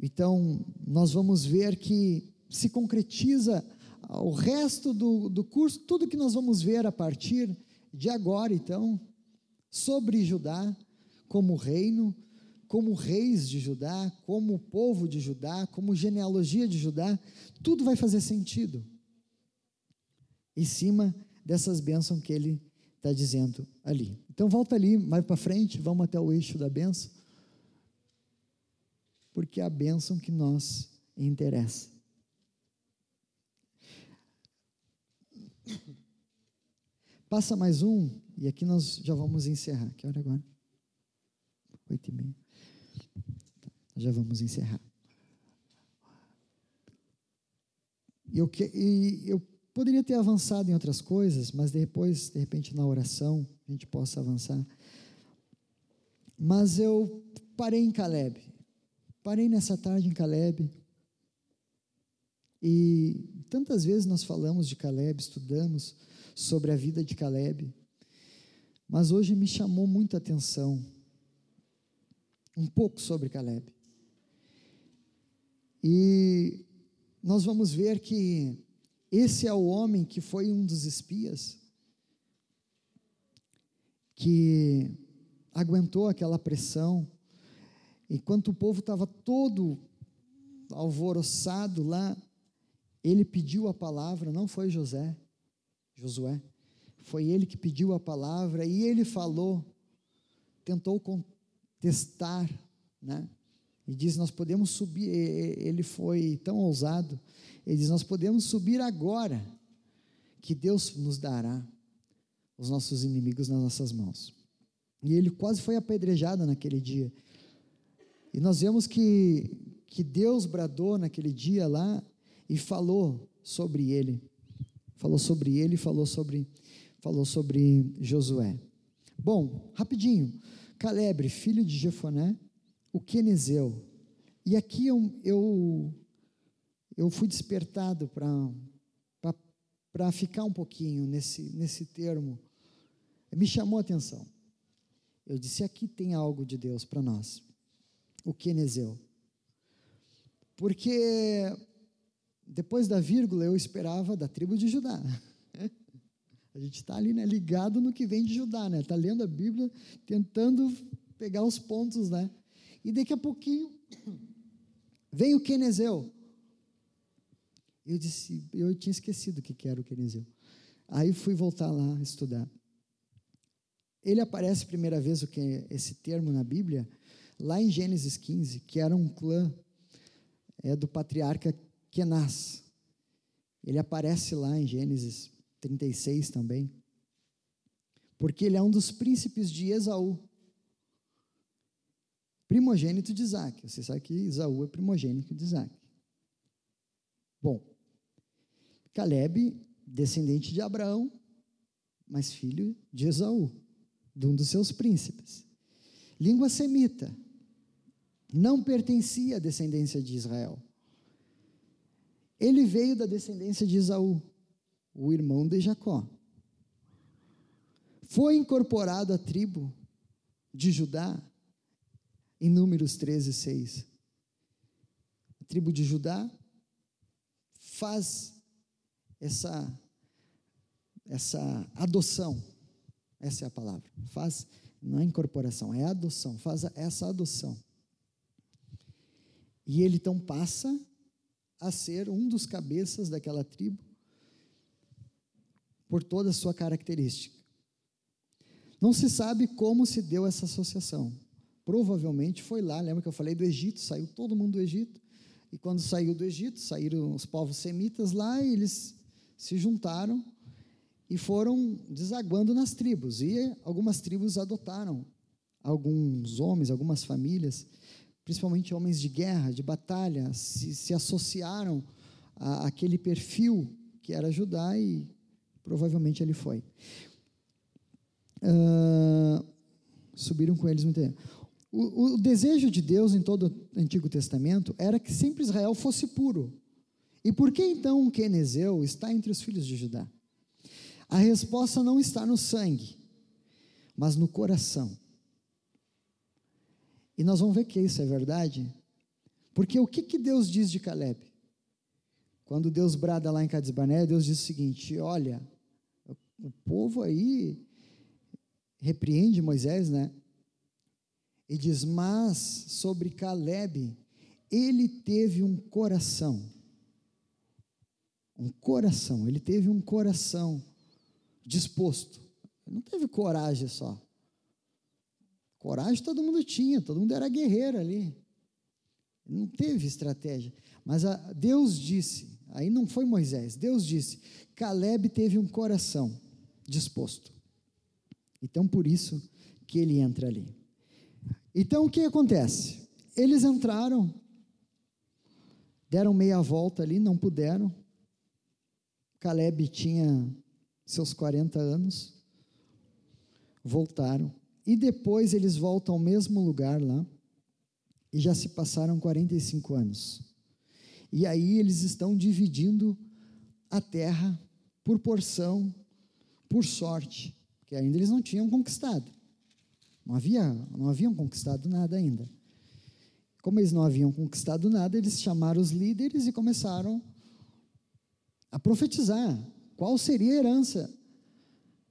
Então, nós vamos ver que se concretiza o resto do, do curso, tudo que nós vamos ver a partir de agora, então, sobre Judá como reino, como reis de Judá, como povo de Judá, como genealogia de Judá, tudo vai fazer sentido em cima dessas bênçãos que ele está dizendo ali. Então volta ali, mais para frente, vamos até o eixo da bênção, porque é a bênção que nos interessa. Passa mais um, e aqui nós já vamos encerrar. Que hora agora? Oito e meia. Tá, já vamos encerrar. Eu, que, e eu Poderia ter avançado em outras coisas, mas depois, de repente, na oração, a gente possa avançar. Mas eu parei em Caleb. Parei nessa tarde em Caleb. E tantas vezes nós falamos de Caleb, estudamos sobre a vida de Caleb. Mas hoje me chamou muita atenção um pouco sobre Caleb. E nós vamos ver que esse é o homem que foi um dos espias, que aguentou aquela pressão, enquanto o povo estava todo alvoroçado lá, ele pediu a palavra, não foi José, Josué, foi ele que pediu a palavra e ele falou, tentou contestar, né? E diz: Nós podemos subir. Ele foi tão ousado ele diz: Nós podemos subir agora, que Deus nos dará os nossos inimigos nas nossas mãos. E ele quase foi apedrejado naquele dia. E nós vemos que, que Deus bradou naquele dia lá e falou sobre ele. Falou sobre ele, falou sobre, falou sobre Josué. Bom, rapidinho. Caleb, filho de Jefoné, o Quenezeu. E aqui eu, eu eu fui despertado para ficar um pouquinho nesse, nesse termo. Me chamou a atenção. Eu disse: aqui tem algo de Deus para nós. O Quenezeu. Porque depois da vírgula eu esperava da tribo de Judá. A gente está ali né, ligado no que vem de Judá, né? Está lendo a Bíblia, tentando pegar os pontos, né? E daqui a pouquinho vem o Quenezeu. Eu disse, eu tinha esquecido o que era o Quenizeu. Aí fui voltar lá estudar. Ele aparece primeira vez o que é esse termo na Bíblia, lá em Gênesis 15, que era um clã é, do patriarca Kenaz. Ele aparece lá em Gênesis 36 também. Porque ele é um dos príncipes de Esaú. Primogênito de Isaac. Você sabe que Esaú é primogênito de Isaac. Bom, Caleb, descendente de Abraão, mas filho de Esaú, de um dos seus príncipes. Língua semita, não pertencia à descendência de Israel. Ele veio da descendência de Esaú, o irmão de Jacó. Foi incorporado à tribo de Judá em Números 13, 6. A tribo de Judá faz essa, essa adoção. Essa é a palavra. Faz, não é incorporação, é adoção. Faz essa adoção. E ele então passa a ser um dos cabeças daquela tribo por toda a sua característica. Não se sabe como se deu essa associação. Provavelmente foi lá, lembra que eu falei do Egito, saiu todo mundo do Egito. E quando saiu do Egito, saíram os povos semitas lá e eles se juntaram e foram desaguando nas tribos. E algumas tribos adotaram alguns homens, algumas famílias, principalmente homens de guerra, de batalha, se, se associaram a, aquele perfil que era Judá e provavelmente ele foi. Uh, subiram com eles muito tempo. O, o, desejo de Deus em todo o Antigo Testamento era que sempre Israel fosse puro. E por que então o Quenezeu está entre os filhos de Judá? A resposta não está no sangue, mas no coração. E nós vamos ver que isso é verdade, porque o que, que Deus diz de Caleb? Quando Deus brada lá em Cades Barnea, Deus diz o seguinte: olha, o povo aí repreende Moisés, né? E diz: Mas sobre Caleb, ele teve um coração. Um coração, ele teve um coração disposto. Ele não teve coragem só. Coragem todo mundo tinha, todo mundo era guerreiro ali. Não teve estratégia. Mas a, Deus disse, aí não foi Moisés, Deus disse: Caleb teve um coração disposto. Então, por isso que ele entra ali. Então, o que acontece? Eles entraram, deram meia volta ali, não puderam. Caleb tinha seus 40 anos, voltaram. E depois eles voltam ao mesmo lugar lá, e já se passaram 45 anos. E aí eles estão dividindo a terra por porção, por sorte, que ainda eles não tinham conquistado. Não, havia, não haviam conquistado nada ainda. Como eles não haviam conquistado nada, eles chamaram os líderes e começaram a profetizar qual seria a herança,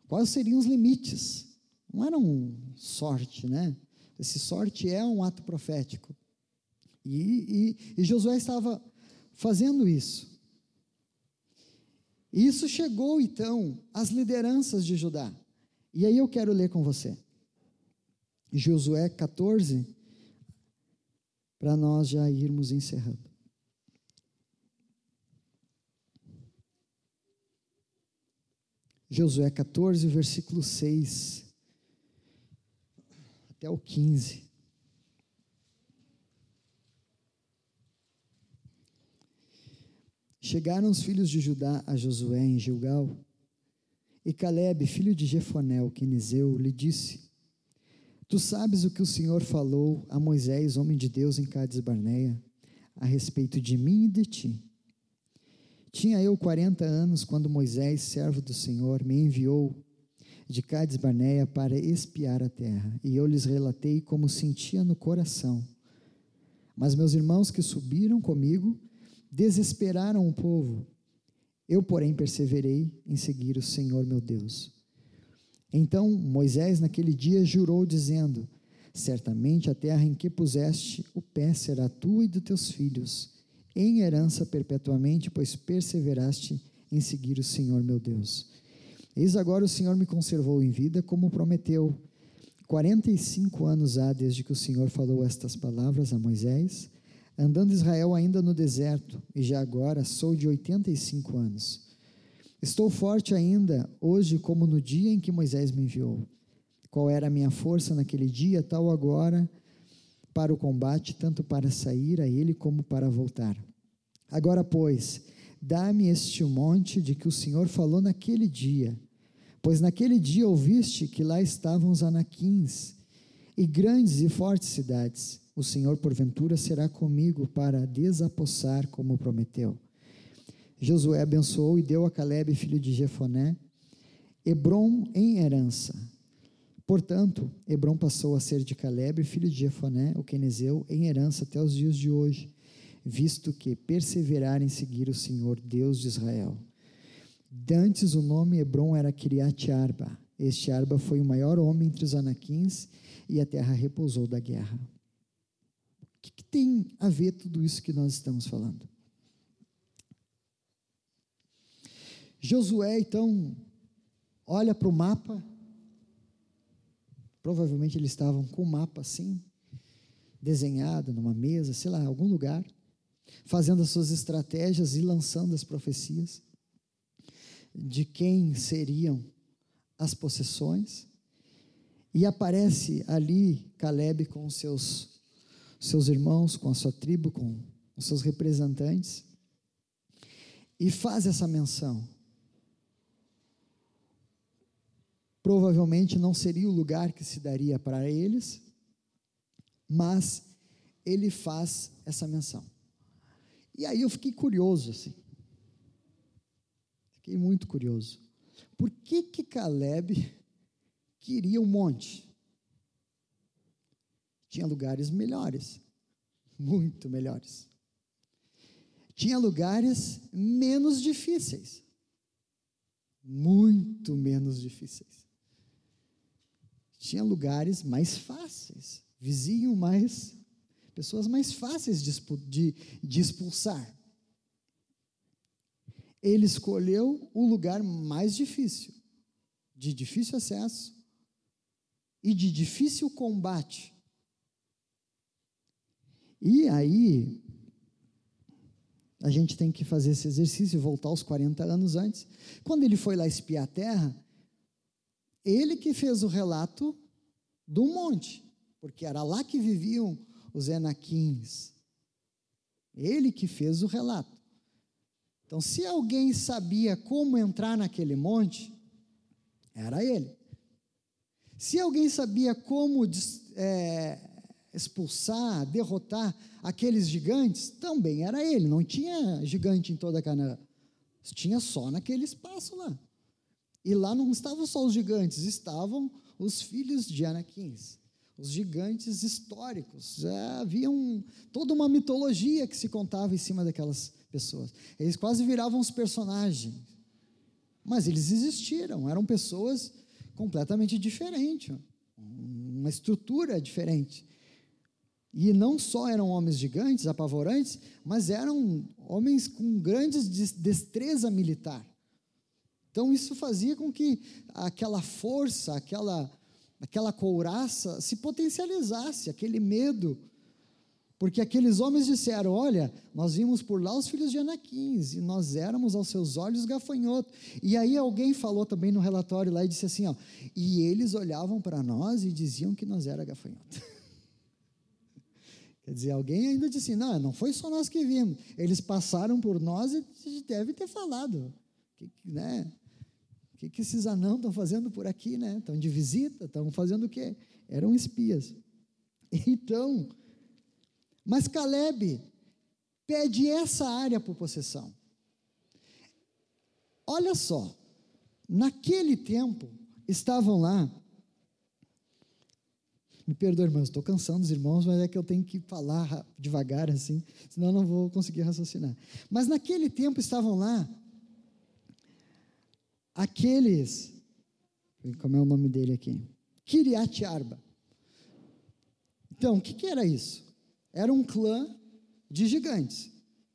quais seriam os limites. Não era um sorte, né? Esse sorte é um ato profético. E, e, e Josué estava fazendo isso. E isso chegou então às lideranças de Judá. E aí eu quero ler com você. Josué 14, para nós já irmos encerrando. Josué 14, versículo 6 até o 15. Chegaram os filhos de Judá a Josué em Gilgal, e Caleb, filho de Jefonel, quinizeu, lhe disse: Tu sabes o que o Senhor falou a Moisés, homem de Deus, em Cades Barneia, a respeito de mim e de ti. Tinha eu quarenta anos quando Moisés, servo do Senhor, me enviou de Cades Barneia para espiar a terra, e eu lhes relatei como sentia no coração. Mas meus irmãos que subiram comigo desesperaram o povo. Eu, porém, perseverei em seguir o Senhor meu Deus. Então Moisés, naquele dia, jurou, dizendo: Certamente a terra em que puseste o pé será tua e dos teus filhos, em herança perpetuamente, pois perseveraste em seguir o Senhor meu Deus. Eis agora o Senhor me conservou em vida, como prometeu. Quarenta e cinco anos há desde que o Senhor falou estas palavras a Moisés, andando Israel ainda no deserto, e já agora sou de oitenta e cinco anos. Estou forte ainda hoje como no dia em que Moisés me enviou. Qual era a minha força naquele dia, tal agora para o combate, tanto para sair a ele como para voltar. Agora, pois, dá-me este monte de que o Senhor falou naquele dia, pois naquele dia ouviste que lá estavam os anaquins e grandes e fortes cidades. O Senhor, porventura, será comigo para desapossar, como prometeu. Josué abençoou e deu a Caleb, filho de Jefoné, Hebron em herança. Portanto, Hebron passou a ser de Caleb, filho de Jefoné, o quenezeu, em herança até os dias de hoje, visto que perseveraram em seguir o Senhor, Deus de Israel. Dantes o nome Hebron era Kiriat Arba. Este Arba foi o maior homem entre os anaquins e a terra repousou da guerra. O que, que tem a ver tudo isso que nós estamos falando? Josué, então, olha para o mapa. Provavelmente eles estavam com o mapa assim, desenhado numa mesa, sei lá, em algum lugar, fazendo as suas estratégias e lançando as profecias. de quem seriam as possessões. E aparece ali Caleb com os seus, seus irmãos, com a sua tribo, com os seus representantes, e faz essa menção. Provavelmente não seria o lugar que se daria para eles, mas ele faz essa menção. E aí eu fiquei curioso, assim. Fiquei muito curioso. Por que que Caleb queria um monte? Tinha lugares melhores, muito melhores. Tinha lugares menos difíceis, muito menos difíceis. Tinha lugares mais fáceis, vizinho mais pessoas mais fáceis de, de, de expulsar. Ele escolheu o lugar mais difícil, de difícil acesso e de difícil combate. E aí, a gente tem que fazer esse exercício e voltar aos 40 anos antes. Quando ele foi lá espiar a terra, ele que fez o relato do monte, porque era lá que viviam os Enaquins. Ele que fez o relato. Então, se alguém sabia como entrar naquele monte, era ele. Se alguém sabia como é, expulsar, derrotar aqueles gigantes, também era ele. Não tinha gigante em toda Canaã. Tinha só naquele espaço lá. E lá não estavam só os gigantes, estavam os filhos de Anaquins os gigantes históricos. É, havia um, toda uma mitologia que se contava em cima daquelas pessoas. Eles quase viravam os personagens. Mas eles existiram, eram pessoas completamente diferentes, uma estrutura diferente. E não só eram homens gigantes, apavorantes, mas eram homens com grandes destreza militar. Então isso fazia com que aquela força, aquela aquela couraça se potencializasse, aquele medo. Porque aqueles homens disseram: Olha, nós vimos por lá os filhos de Anaquins, e nós éramos aos seus olhos gafanhoto. E aí alguém falou também no relatório lá e disse assim: ó, E eles olhavam para nós e diziam que nós era gafanhoto. Quer dizer, alguém ainda disse: Não, não foi só nós que vimos. Eles passaram por nós e deve ter falado. Que, né? Que, que esses anãos estão fazendo por aqui, né? Estão de visita, estão fazendo o quê? Eram espias. Então, mas Caleb pede essa área por possessão. Olha só, naquele tempo estavam lá. Me perdoe, irmãos, estou cansando os irmãos, mas é que eu tenho que falar devagar assim, senão eu não vou conseguir raciocinar. Mas naquele tempo estavam lá aqueles, como é o nome dele aqui? Kiriat Arba. Então, o que, que era isso? Era um clã de gigantes.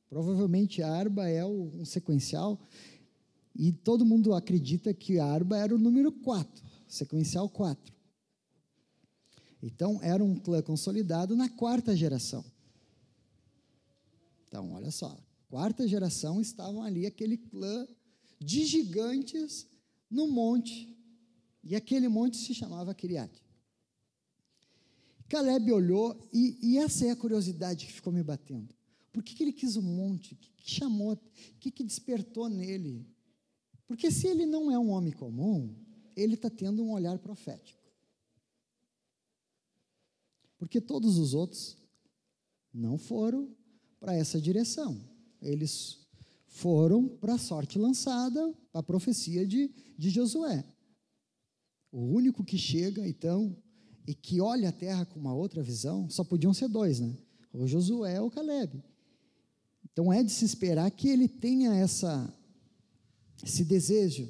Provavelmente Arba é um sequencial, e todo mundo acredita que Arba era o número 4, sequencial 4. Então, era um clã consolidado na quarta geração. Então, olha só, quarta geração estavam ali aquele clã de gigantes no monte, e aquele monte se chamava Kiriat. Caleb olhou, e, e, essa é a curiosidade que ficou me batendo. Por que, que ele quis um monte? O que, que chamou? O que, que despertou nele? Porque se ele não é um homem comum, ele está tendo um olhar profético. Porque todos os outros não foram para essa direção. Eles foram para a sorte lançada, para a profecia de, de Josué. O único que chega, então, e que olha a terra com uma outra visão, só podiam ser dois, né? O Josué ou Caleb. Então é de se esperar que ele tenha essa, esse desejo.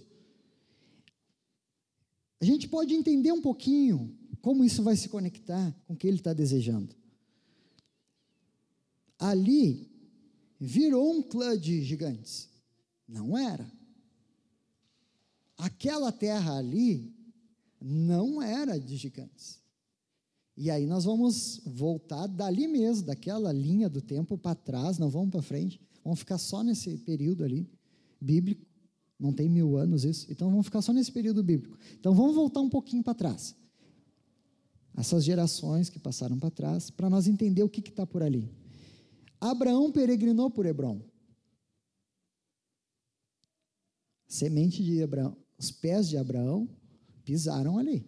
A gente pode entender um pouquinho como isso vai se conectar com o que ele está desejando. Ali, virou um clã de gigantes. Não era. Aquela terra ali não era de gigantes. E aí nós vamos voltar dali mesmo, daquela linha do tempo para trás, não vamos para frente, vamos ficar só nesse período ali, bíblico, Não tem mil anos isso. Então vamos ficar só nesse período bíblico. Então vamos voltar um pouquinho para trás. Essas gerações que passaram para trás, para nós entender o que está por ali. Abraão peregrinou por Hebron. Semente de Abraão, os pés de Abraão pisaram ali.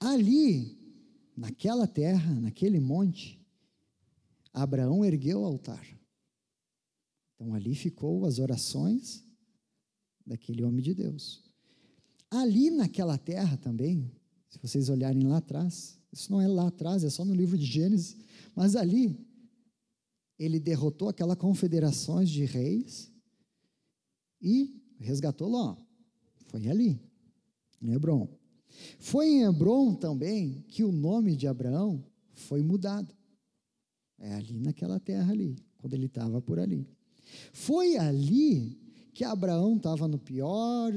Ali, naquela terra, naquele monte, Abraão ergueu o altar. Então ali ficou as orações daquele homem de Deus. Ali naquela terra também, se vocês olharem lá atrás, isso não é lá atrás, é só no livro de Gênesis, mas ali ele derrotou aquelas confederações de reis e resgatou Ló. Foi ali, em Hebron. Foi em Hebron também que o nome de Abraão foi mudado. É ali naquela terra ali, quando ele estava por ali. Foi ali que Abraão estava no pior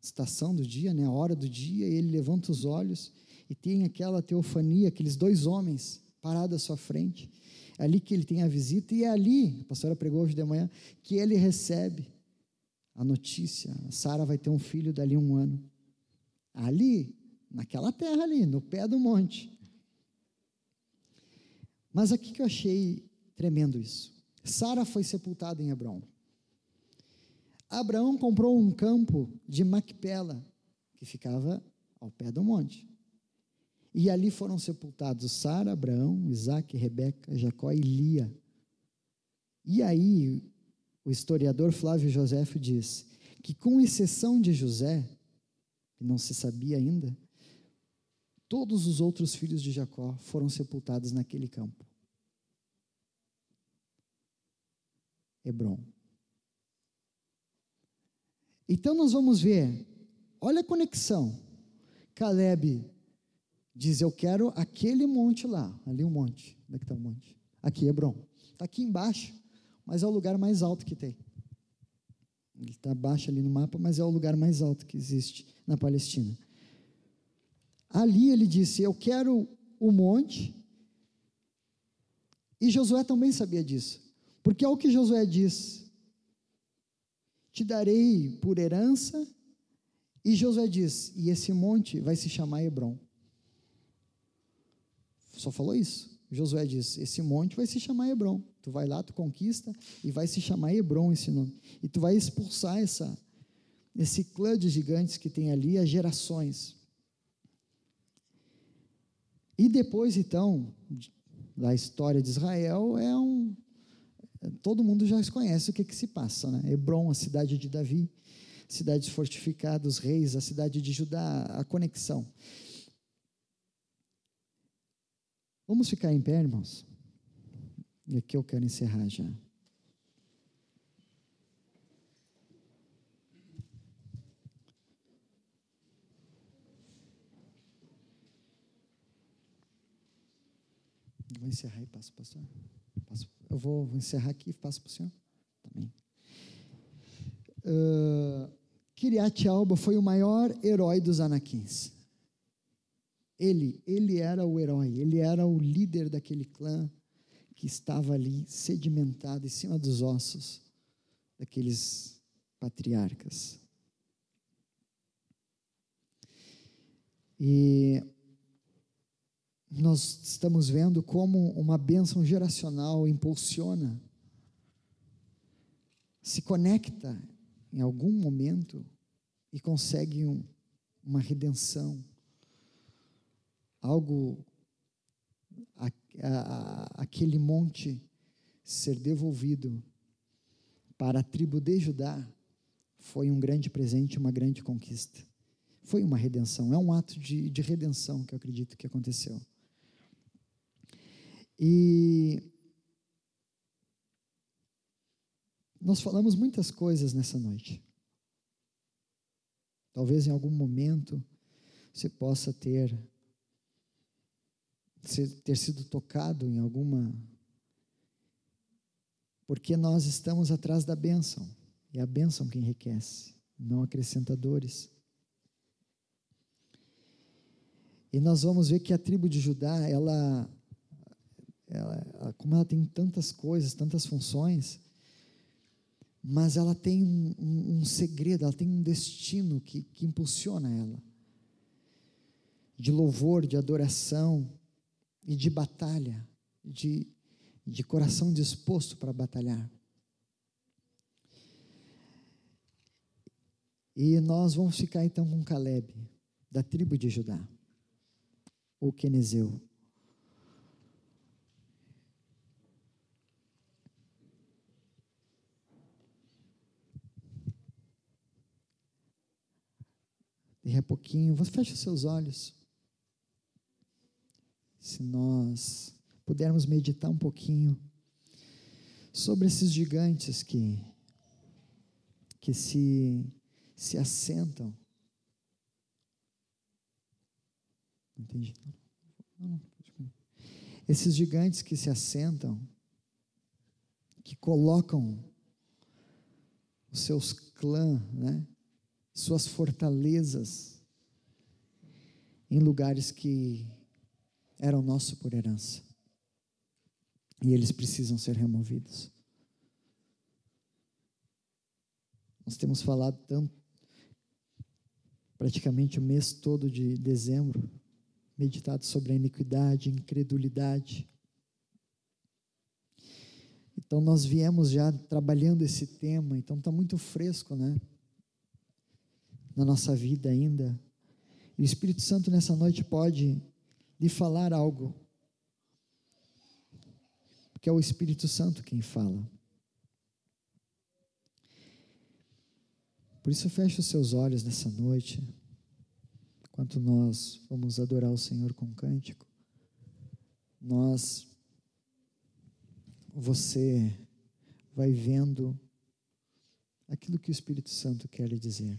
estação do dia, né, a hora do dia, e ele levanta os olhos e tem aquela teofania, aqueles dois homens parados à sua frente. É ali que ele tem a visita, e é ali, a pastora pregou hoje de manhã, que ele recebe a notícia: Sara vai ter um filho dali um ano. Ali, naquela terra ali, no pé do monte. Mas aqui que eu achei tremendo isso. Sara foi sepultada em Hebron. Abraão comprou um campo de Macpela, que ficava ao pé do monte. E ali foram sepultados Sara, Abraão, Isaac, Rebeca, Jacó e Lia. E aí, o historiador Flávio José diz que, com exceção de José, que não se sabia ainda, todos os outros filhos de Jacó foram sepultados naquele campo. Hebron. Então nós vamos ver, olha a conexão. Caleb diz: Eu quero aquele monte lá, ali um monte. Onde é que está o monte? Aqui, Hebron. Está aqui embaixo, mas é o lugar mais alto que tem. Ele está abaixo ali no mapa, mas é o lugar mais alto que existe na Palestina. Ali ele disse: Eu quero o monte. E Josué também sabia disso. Porque é o que Josué diz: Te darei por herança. E Josué diz: E esse monte vai se chamar Hebron. Só falou isso. Josué diz: Esse monte vai se chamar Hebron. Tu vai lá, tu conquista e vai se chamar Hebron esse nome. E tu vai expulsar essa, esse clã de gigantes que tem ali, as gerações. E depois, então, da história de Israel, é um, todo mundo já conhece o que, que se passa, né? Hebron, a cidade de Davi, cidades fortificadas, reis, a cidade de Judá, a conexão. Vamos ficar em pé, irmãos? E aqui eu quero encerrar já. vou encerrar e passo, pastor. Passo. Eu vou, vou encerrar aqui e passo para o senhor também. Uh, Kiriat Alba foi o maior herói dos Anaquins. Ele, ele era o herói, ele era o líder daquele clã que estava ali sedimentado em cima dos ossos daqueles patriarcas. E nós estamos vendo como uma bênção geracional impulsiona, se conecta em algum momento e consegue um, uma redenção, algo, a, a, aquele monte ser devolvido para a tribo de Judá foi um grande presente, uma grande conquista. Foi uma redenção, é um ato de, de redenção que eu acredito que aconteceu. E nós falamos muitas coisas nessa noite. Talvez em algum momento você possa ter ter sido tocado em alguma porque nós estamos atrás da bênção. E a bênção que enriquece, não acrescentadores. E nós vamos ver que a tribo de Judá, ela ela, como ela tem tantas coisas, tantas funções, mas ela tem um, um, um segredo, ela tem um destino que, que impulsiona ela de louvor, de adoração e de batalha, de, de coração disposto para batalhar. E nós vamos ficar então com Caleb, da tribo de Judá, o Quenezeu. E a pouquinho, você fecha seus olhos. Se nós pudermos meditar um pouquinho sobre esses gigantes que que se se assentam. Entendi. Esses gigantes que se assentam, que colocam os seus clãs, né? suas fortalezas em lugares que eram nossos por herança. E eles precisam ser removidos. Nós temos falado tanto, praticamente o mês todo de dezembro, meditado sobre a iniquidade, incredulidade. Então nós viemos já trabalhando esse tema, então está muito fresco, né? na nossa vida ainda. E o Espírito Santo nessa noite pode lhe falar algo. Porque é o Espírito Santo quem fala. Por isso, feche os seus olhos nessa noite, enquanto nós vamos adorar o Senhor com cântico. Nós, você vai vendo aquilo que o Espírito Santo quer lhe dizer.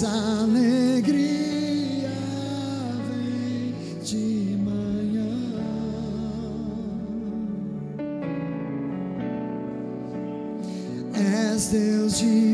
mas a alegria vem de manhã. És Deus de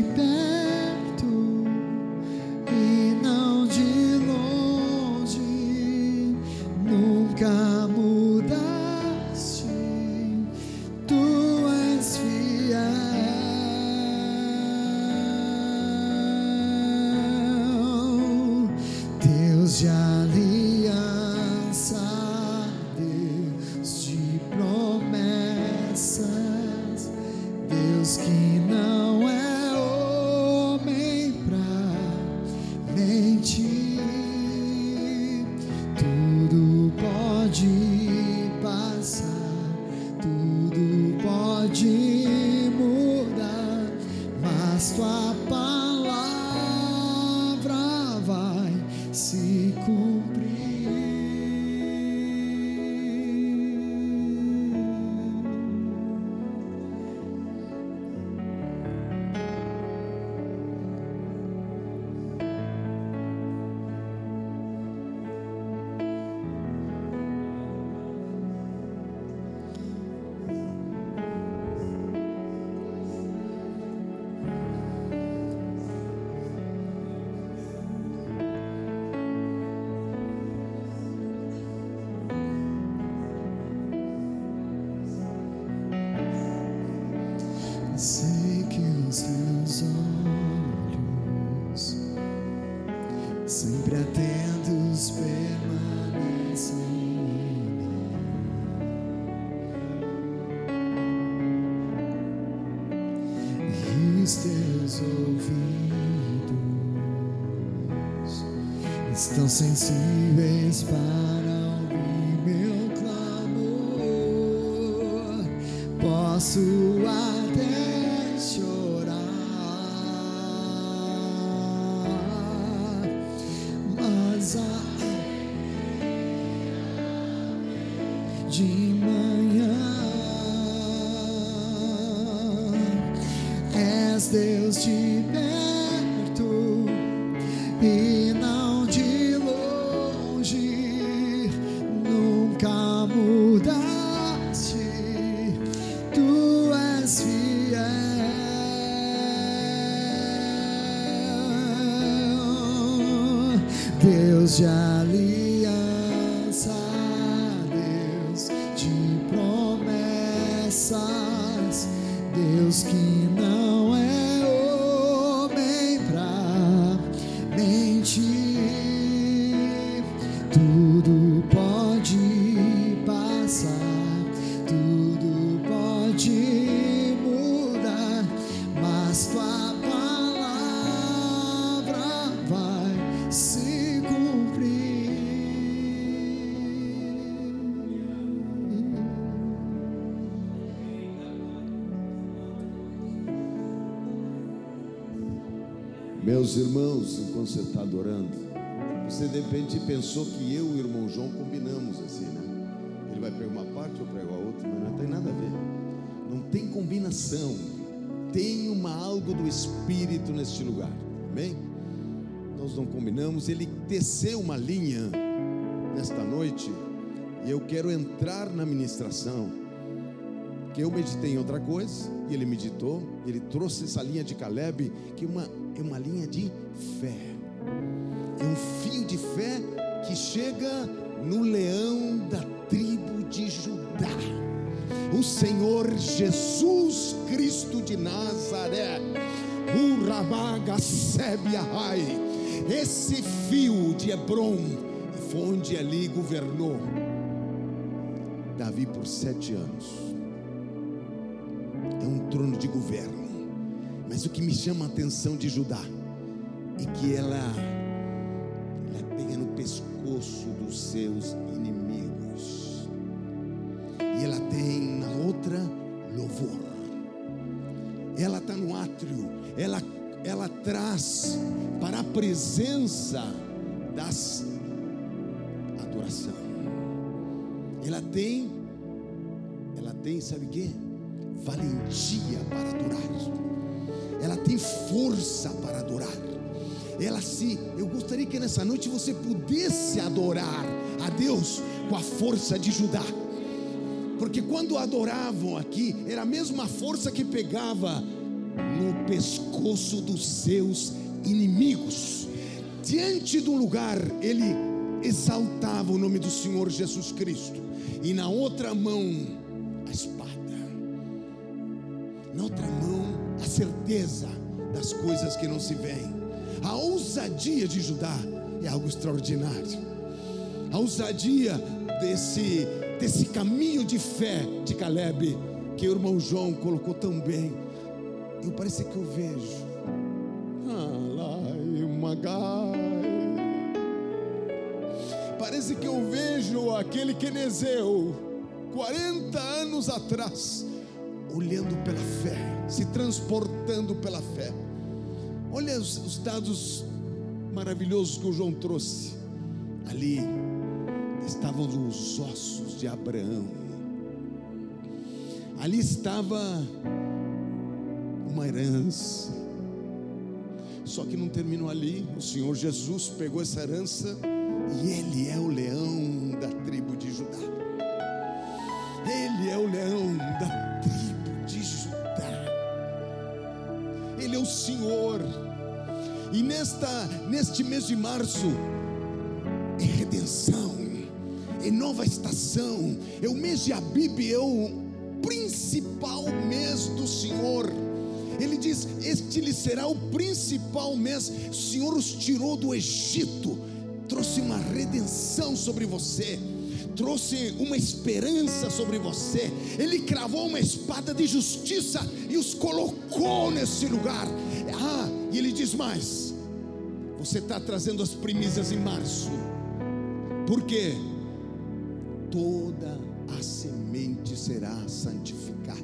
sensíveis para ouvir meu clamor. Posso Irmãos, enquanto você está adorando, você de repente pensou que eu e o irmão João combinamos assim, né? Ele vai pregar uma parte, eu prego a outra, mas não tem nada a ver. Não tem combinação. Tem uma algo do Espírito neste lugar. Amém? Nós não combinamos. Ele teceu uma linha nesta noite e eu quero entrar na ministração que eu meditei em outra coisa e ele meditou, ele trouxe essa linha de Caleb, que é uma, é uma linha de fé, é um fio de fé que chega no leão da tribo de Judá, o Senhor Jesus Cristo de Nazaré, o Ramaga Sebiahai, esse fio de Hebron, onde ali governou. Davi por sete anos trono de governo. Mas o que me chama a atenção de Judá é que ela, ela pega no pescoço dos seus inimigos. E ela tem na outra louvor. Ela está no átrio. Ela, ela traz para a presença das adoração. Ela tem, ela tem, sabe o quê? Valentia para adorar. Ela tem força para adorar. Ela se, eu gostaria que nessa noite você pudesse adorar a Deus com a força de Judá. Porque quando adoravam aqui, era a mesma força que pegava no pescoço dos seus inimigos. Diante do lugar, ele exaltava o nome do Senhor Jesus Cristo, e na outra mão, na outra mão a certeza das coisas que não se veem. A ousadia de Judá é algo extraordinário. A ousadia desse, desse caminho de fé de Caleb, que o irmão João colocou tão bem. Eu parece que eu vejo. Parece que eu vejo aquele Kenezeu, 40 anos atrás, olhando pela fé, se transportando pela fé. Olha os, os, dados maravilhosos que o João trouxe. Ali estavam os ossos de Abraão. Ali estava uma herança. Só que não terminou ali. O Senhor Jesus pegou essa herança e ele é o leão da tribo de Judá. Ele é o leão da nesta neste mês de março é redenção, é nova estação, é o mês de Abib, é o principal mês do Senhor. Ele diz: Este lhe será o principal mês. O Senhor os tirou do Egito, trouxe uma redenção sobre você trouxe uma esperança sobre você. Ele cravou uma espada de justiça e os colocou nesse lugar. Ah, e ele diz mais: Você está trazendo as primícias em março. Por quê? Toda a semente será santificada.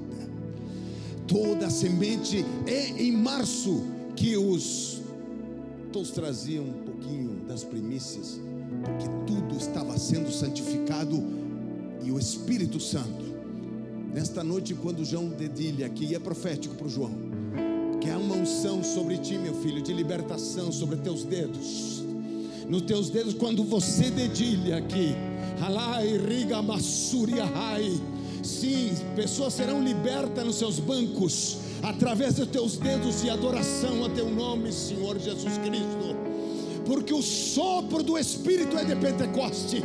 Toda a semente é em março que os todos traziam um pouquinho das primícias, porque tudo estava sendo santificado e o Espírito Santo. Nesta noite, quando João dedilha aqui, é profético para o João, que há uma unção sobre ti, meu filho, de libertação sobre teus dedos. Nos teus dedos, quando você dedilha aqui, alai, riga, massuria, rai. Sim, pessoas serão libertas nos seus bancos, através dos teus dedos de adoração a teu nome, Senhor Jesus Cristo. Porque o sopro do Espírito é de Pentecoste,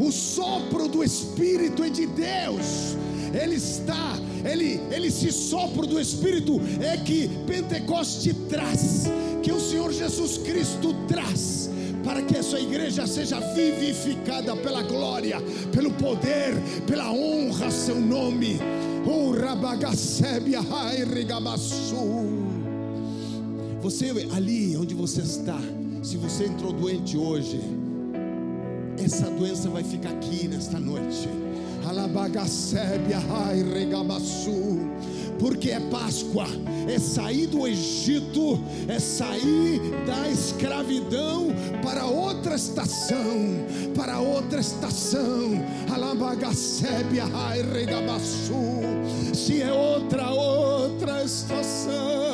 o sopro do Espírito é de Deus. Ele está, ele, ele se sopro do Espírito é que Pentecoste traz, que o Senhor Jesus Cristo traz para que essa igreja seja vivificada pela glória, pelo poder, pela honra a seu nome. Você ali onde você está, se você entrou doente hoje, essa doença vai ficar aqui nesta noite. Porque é Páscoa, é sair do Egito, é sair da escravidão para outra estação, para outra estação. Se é outra, outra estação.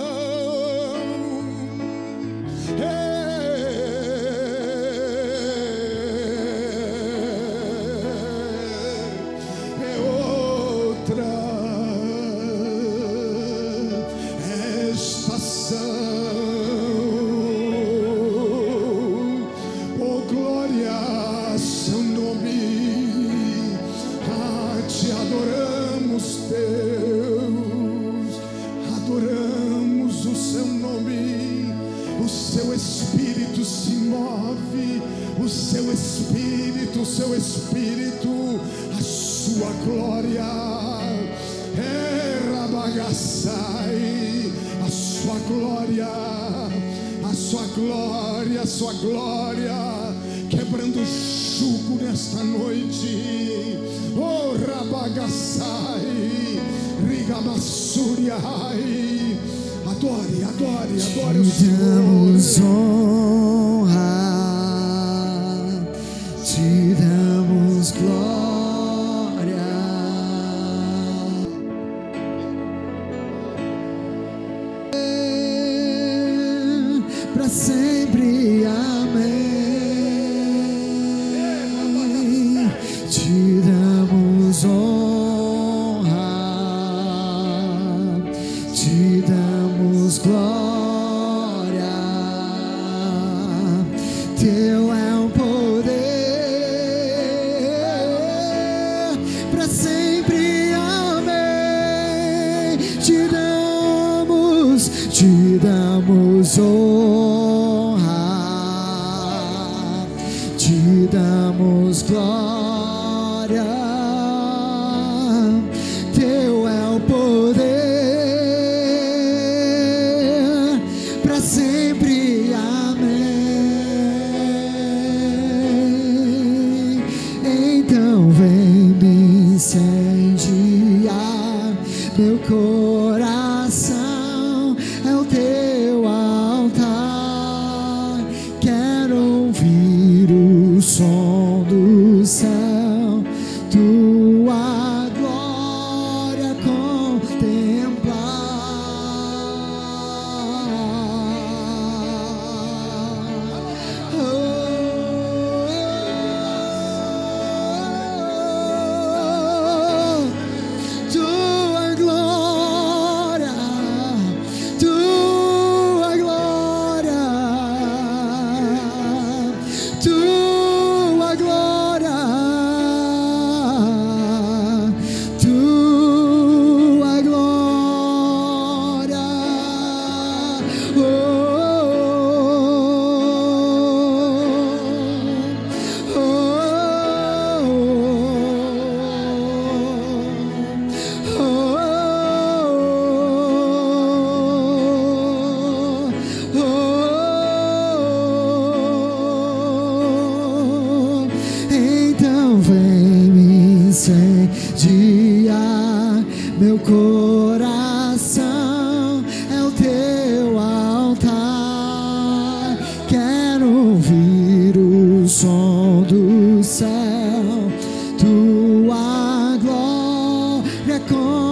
con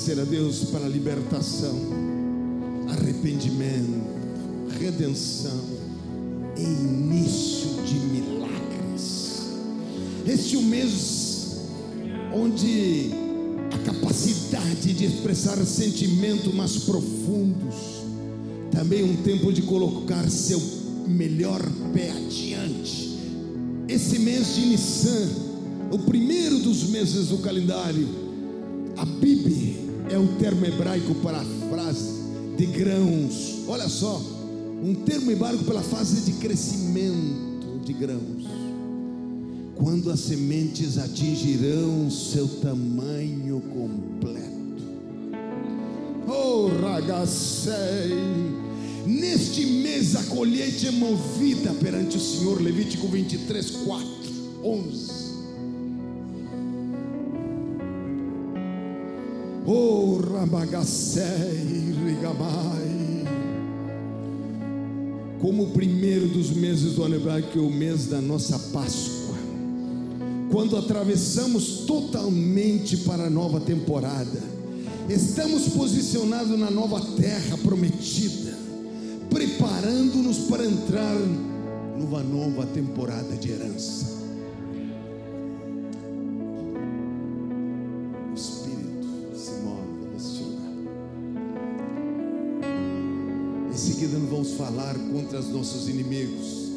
agradecer a Deus para a libertação, arrependimento, redenção e início de milagres. Este é um mês onde a capacidade de expressar sentimentos mais profundos, também um tempo de colocar seu melhor pé adiante. Esse mês de Nissan, o primeiro dos meses do calendário, a Bib é o termo hebraico para a frase de grãos. Olha só, um termo hebraico pela fase de crescimento de grãos. Quando as sementes atingirão seu tamanho completo. Oh, ragacei. Neste mês a colheita é movida perante o Senhor. Levítico 23, 4, 11. Oh, Rabagacei, Rigabai. Como o primeiro dos meses do ano hebraico, que é o mês da nossa Páscoa. Quando atravessamos totalmente para a nova temporada, estamos posicionados na nova terra prometida, preparando-nos para entrar numa nova temporada de herança. Contra os nossos inimigos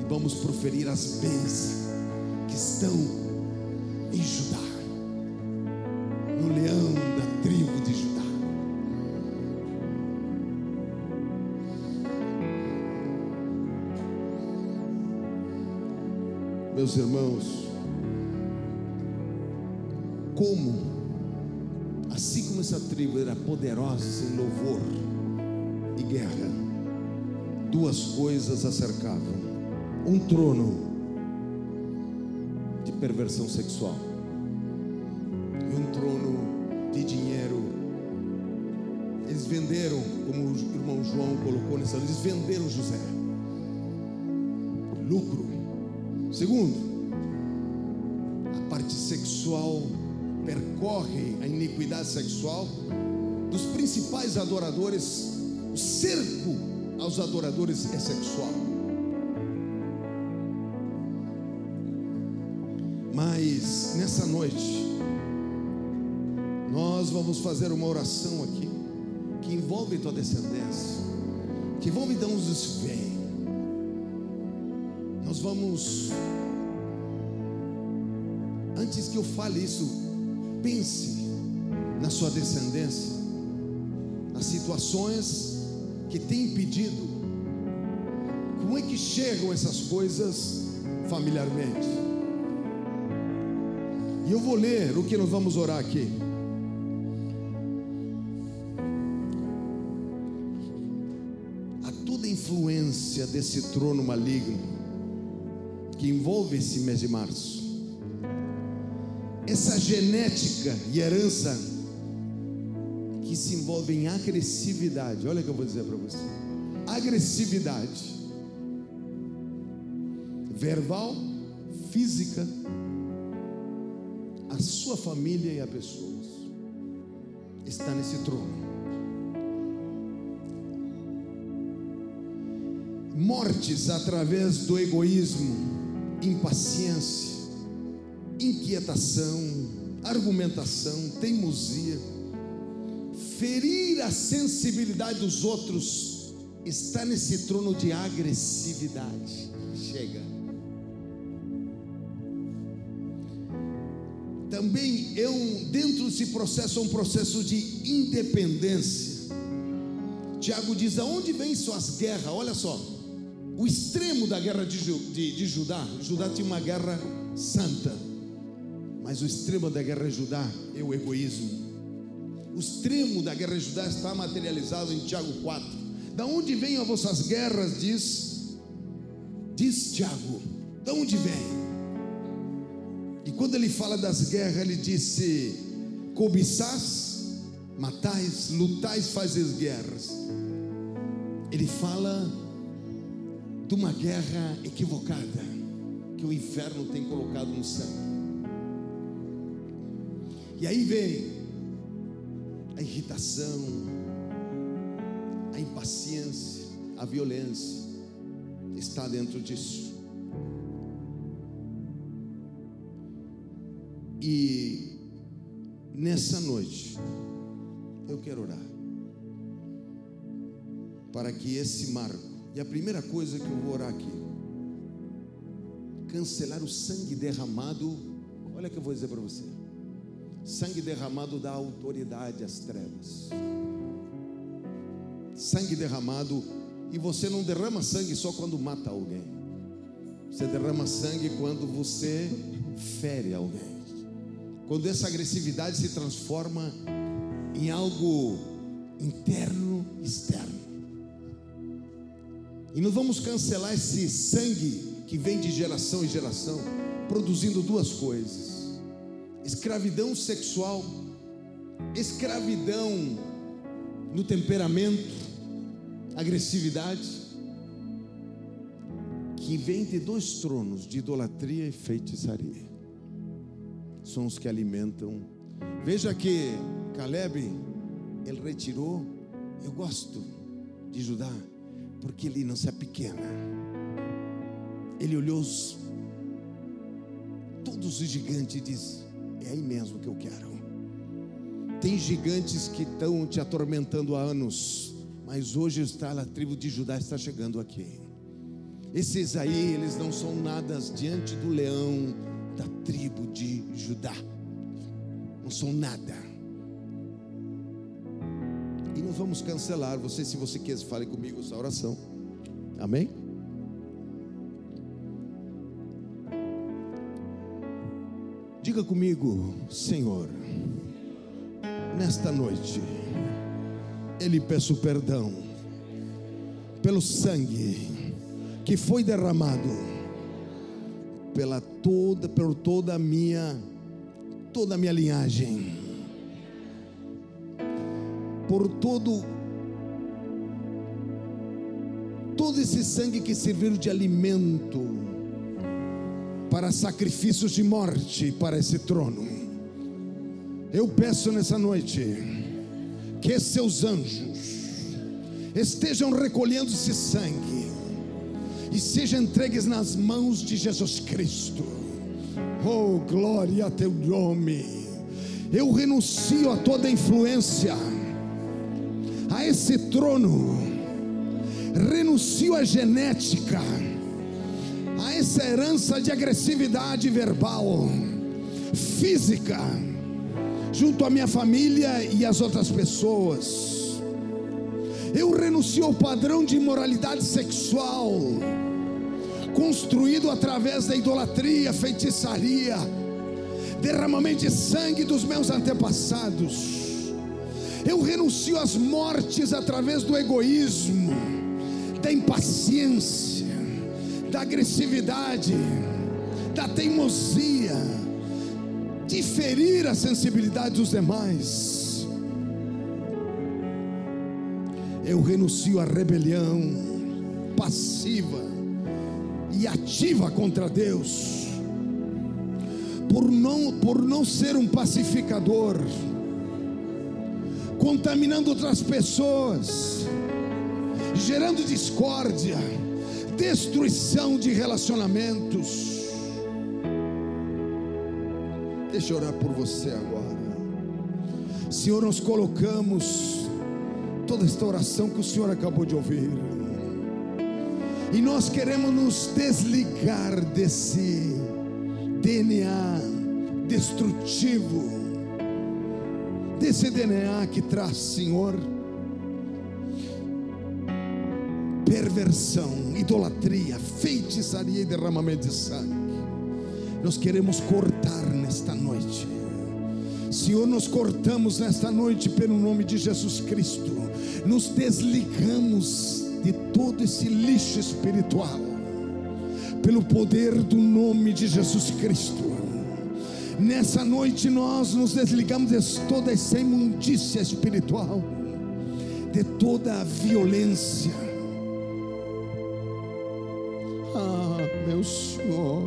e vamos proferir as bênçãos que estão em Judá, no leão da tribo de Judá. Meus irmãos, como, assim como essa tribo era poderosa em louvor e guerra, duas coisas a cercavam: um trono de perversão sexual e um trono de dinheiro. Eles venderam, como o irmão João colocou nessa, eles venderam José. Lucro. Segundo, a parte sexual percorre a iniquidade sexual dos principais adoradores, o cerco aos adoradores é sexual. Mas nessa noite, nós vamos fazer uma oração aqui que envolve tua descendência, que envolve dons dos bem. Nós vamos, antes que eu fale isso, pense na sua descendência, nas situações que tem impedido. Como é que chegam essas coisas familiarmente? E eu vou ler o que nós vamos orar aqui. A toda influência desse trono maligno que envolve esse mês de março, essa genética e herança que se envolve em agressividade. Olha o que eu vou dizer para você: agressividade verbal, física, a sua família e a pessoas está nesse trono. Mortes através do egoísmo, impaciência, inquietação, argumentação, teimosia, ferir a sensibilidade dos outros, está nesse trono de agressividade. Chega. Também é um, dentro desse processo, é um processo de independência. Tiago diz: aonde vêm suas guerras? Olha só, o extremo da guerra de, de, de Judá, Judá tinha uma guerra santa, mas o extremo da guerra de Judá é o egoísmo. O extremo da guerra Judá está materializado em Tiago 4. Da onde vêm as vossas guerras? Diz, diz Tiago. Da onde vem? E quando ele fala das guerras, ele disse: cobiçais, matais, lutais, fazes guerras. Ele fala de uma guerra equivocada que o inferno tem colocado no céu. E aí vem a irritação, a impaciência, a violência, está dentro disso. E nessa noite, eu quero orar para que esse marco, e a primeira coisa que eu vou orar aqui, cancelar o sangue derramado. Olha que eu vou dizer para você: sangue derramado dá autoridade às trevas. Sangue derramado, e você não derrama sangue só quando mata alguém, você derrama sangue quando você fere alguém quando essa agressividade se transforma em algo interno, externo. E não vamos cancelar esse sangue que vem de geração em geração, produzindo duas coisas: escravidão sexual, escravidão no temperamento, agressividade, que vem de dois tronos de idolatria e feitiçaria são os que alimentam. Veja que Caleb, ele retirou. Eu gosto de Judá, porque ele não se apequena. Ele olhou os, todos os gigantes e disse: É aí mesmo que eu quero. Tem gigantes que estão te atormentando há anos, mas hoje está a tribo de Judá está chegando aqui. Esses aí, eles não são nada diante do leão, da tribo de Judá. Não são nada. E não vamos cancelar. Você, se você quer, fale comigo essa oração. Amém? Diga comigo, Senhor, nesta noite, Ele peço perdão pelo sangue que foi derramado pela toda, por toda a minha toda a minha linhagem, por todo todo esse sangue que serviu de alimento para sacrifícios de morte para esse trono. Eu peço nessa noite que seus anjos estejam recolhendo esse sangue e sejam entregues nas mãos de Jesus Cristo. Oh, glória a teu nome. Eu renuncio a toda influência a esse trono. Renuncio à genética, essa herança de agressividade verbal, física, junto à minha família e às outras pessoas. Eu renuncio ao padrão de imoralidade sexual, construído através da idolatria, feitiçaria, derramamento de sangue dos meus antepassados. Eu renuncio às mortes através do egoísmo, da impaciência, da agressividade, da teimosia, de ferir a sensibilidade dos demais. Eu renuncio à rebelião passiva e ativa contra Deus, por não, por não ser um pacificador, contaminando outras pessoas, gerando discórdia, destruição de relacionamentos. Deixa eu orar por você agora. Senhor, nós colocamos toda esta oração que o Senhor acabou de ouvir. E nós queremos nos desligar desse DNA destrutivo, desse DNA que traz, Senhor, perversão, idolatria, feitiçaria e derramamento de sangue. Nós queremos cortar nesta noite. Senhor, nós cortamos nesta noite pelo nome de Jesus Cristo. Nos desligamos de todo esse lixo espiritual pelo poder do nome de Jesus Cristo. Nessa noite nós nos desligamos de toda essa imundícia espiritual, de toda a violência. Senhor,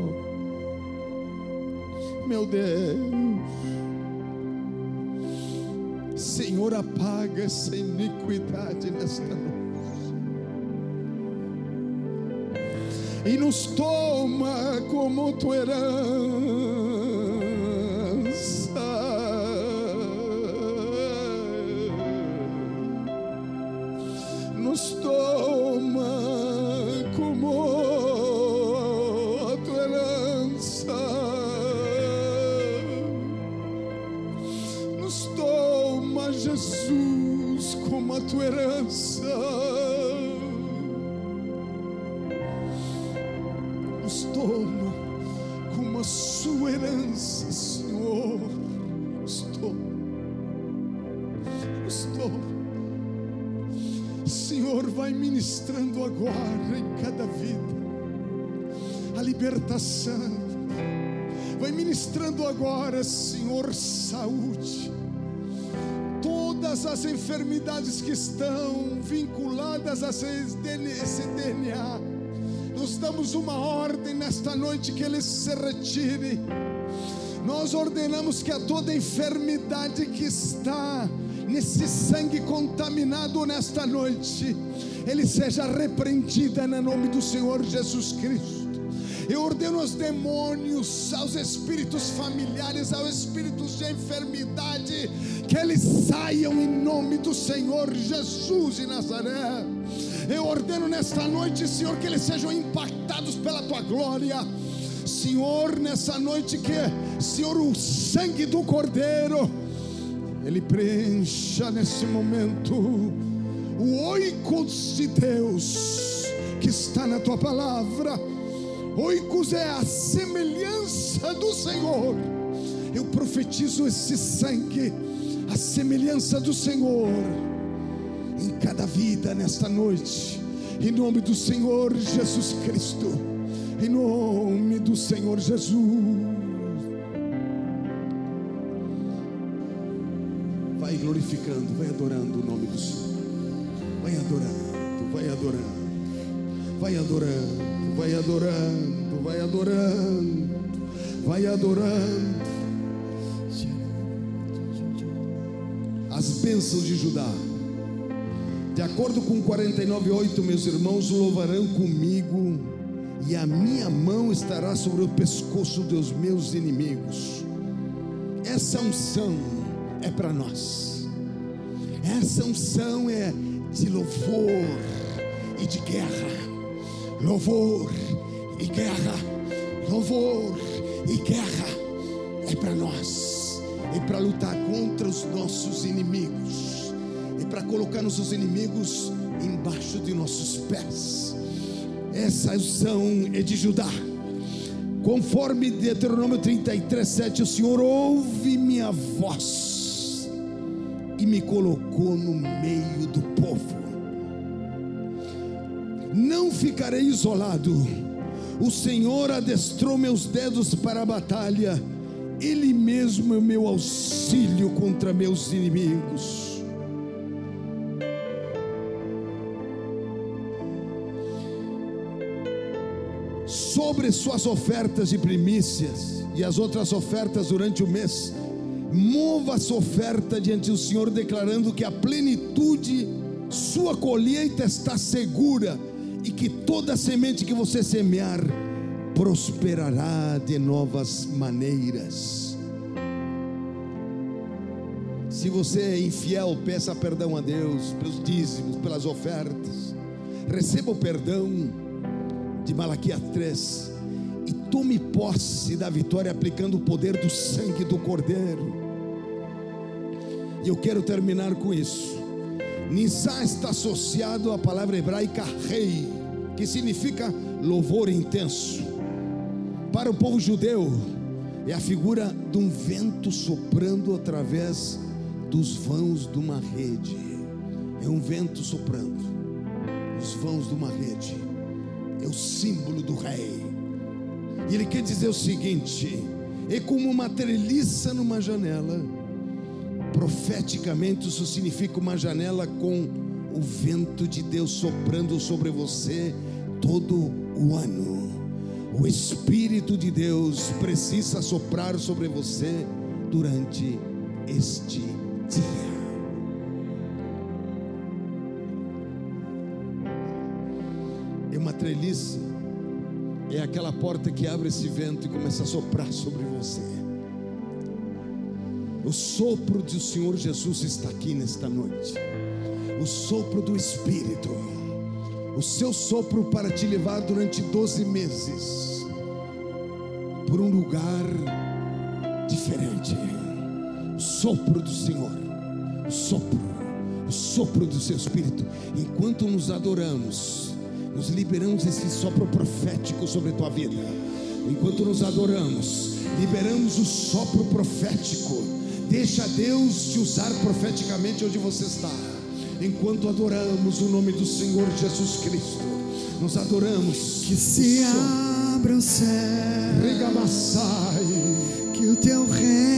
meu Deus. Senhor, apaga essa iniquidade nesta noite. E nos toma como tua herança. Herança. Nos toma como a sua herança, Senhor. Nos toma. Nos toma. Senhor, vai ministrando agora em cada vida a libertação. Vai ministrando agora, Senhor, saúde. Todas as enfermidades que estão vinculadas a esse DNA, nós damos uma ordem nesta noite que eles se retirem. Nós ordenamos que a toda enfermidade que está nesse sangue contaminado nesta noite, ele seja repreendida no nome do Senhor Jesus Cristo. Eu ordeno aos demônios, aos espíritos familiares, aos espíritos de enfermidade, que eles saiam em nome do Senhor Jesus de Nazaré. Eu ordeno nesta noite, Senhor, que eles sejam impactados pela tua glória. Senhor, nessa noite que, Senhor, o sangue do Cordeiro, ele preencha nesse momento o oicos de Deus que está na tua palavra. Oicos é a semelhança do Senhor. Eu profetizo esse sangue, a semelhança do Senhor, em cada vida nesta noite, em nome do Senhor Jesus Cristo, em nome do Senhor Jesus. glorificando, vai adorando o nome do Senhor. Vai adorando, vai adorando. Vai adorando, vai adorando, vai adorando. Vai adorando. As bênçãos de Judá. De acordo com 49:8, meus irmãos louvarão comigo, e a minha mão estará sobre o pescoço dos meus inimigos. Essa unção é para nós. Essa unção é de louvor e de guerra. Louvor e guerra. Louvor e guerra é para nós. É para lutar contra os nossos inimigos. É para colocar nossos inimigos embaixo de nossos pés. Essa unção é de Judá. Conforme Deuteronômio 33, 7, o Senhor ouve minha voz e me colocou no meio do povo. Não ficarei isolado. O Senhor adestrou meus dedos para a batalha. Ele mesmo é o meu auxílio contra meus inimigos. sobre suas ofertas de primícias e as outras ofertas durante o mês, mova sua oferta diante do Senhor, declarando que a plenitude, sua colheita está segura e que toda semente que você semear prosperará de novas maneiras. Se você é infiel, peça perdão a Deus pelos dízimos, pelas ofertas. Receba o perdão de Malaquias 3 e tome posse da vitória aplicando o poder do sangue do Cordeiro. E eu quero terminar com isso. Nissá está associado à palavra hebraica rei, que significa louvor intenso. Para o povo judeu, é a figura de um vento soprando através dos vãos de uma rede. É um vento soprando nos vãos de uma rede. É o símbolo do rei. E ele quer dizer o seguinte: é como uma treliça numa janela. Profeticamente, isso significa uma janela com o vento de Deus soprando sobre você todo o ano. O Espírito de Deus precisa soprar sobre você durante este dia. É uma treliça, é aquela porta que abre esse vento e começa a soprar sobre você. O sopro do Senhor Jesus está aqui nesta noite. O sopro do Espírito. O seu sopro para te levar durante 12 meses por um lugar diferente. O sopro do Senhor. O sopro. O sopro do seu Espírito. Enquanto nos adoramos, nos liberamos esse sopro profético sobre a tua vida. Enquanto nos adoramos, liberamos o sopro profético. Deixa Deus te usar profeticamente onde você está. Enquanto adoramos o nome do Senhor Jesus Cristo, nos adoramos. Que se abra o céu, Regamassai. que o teu reino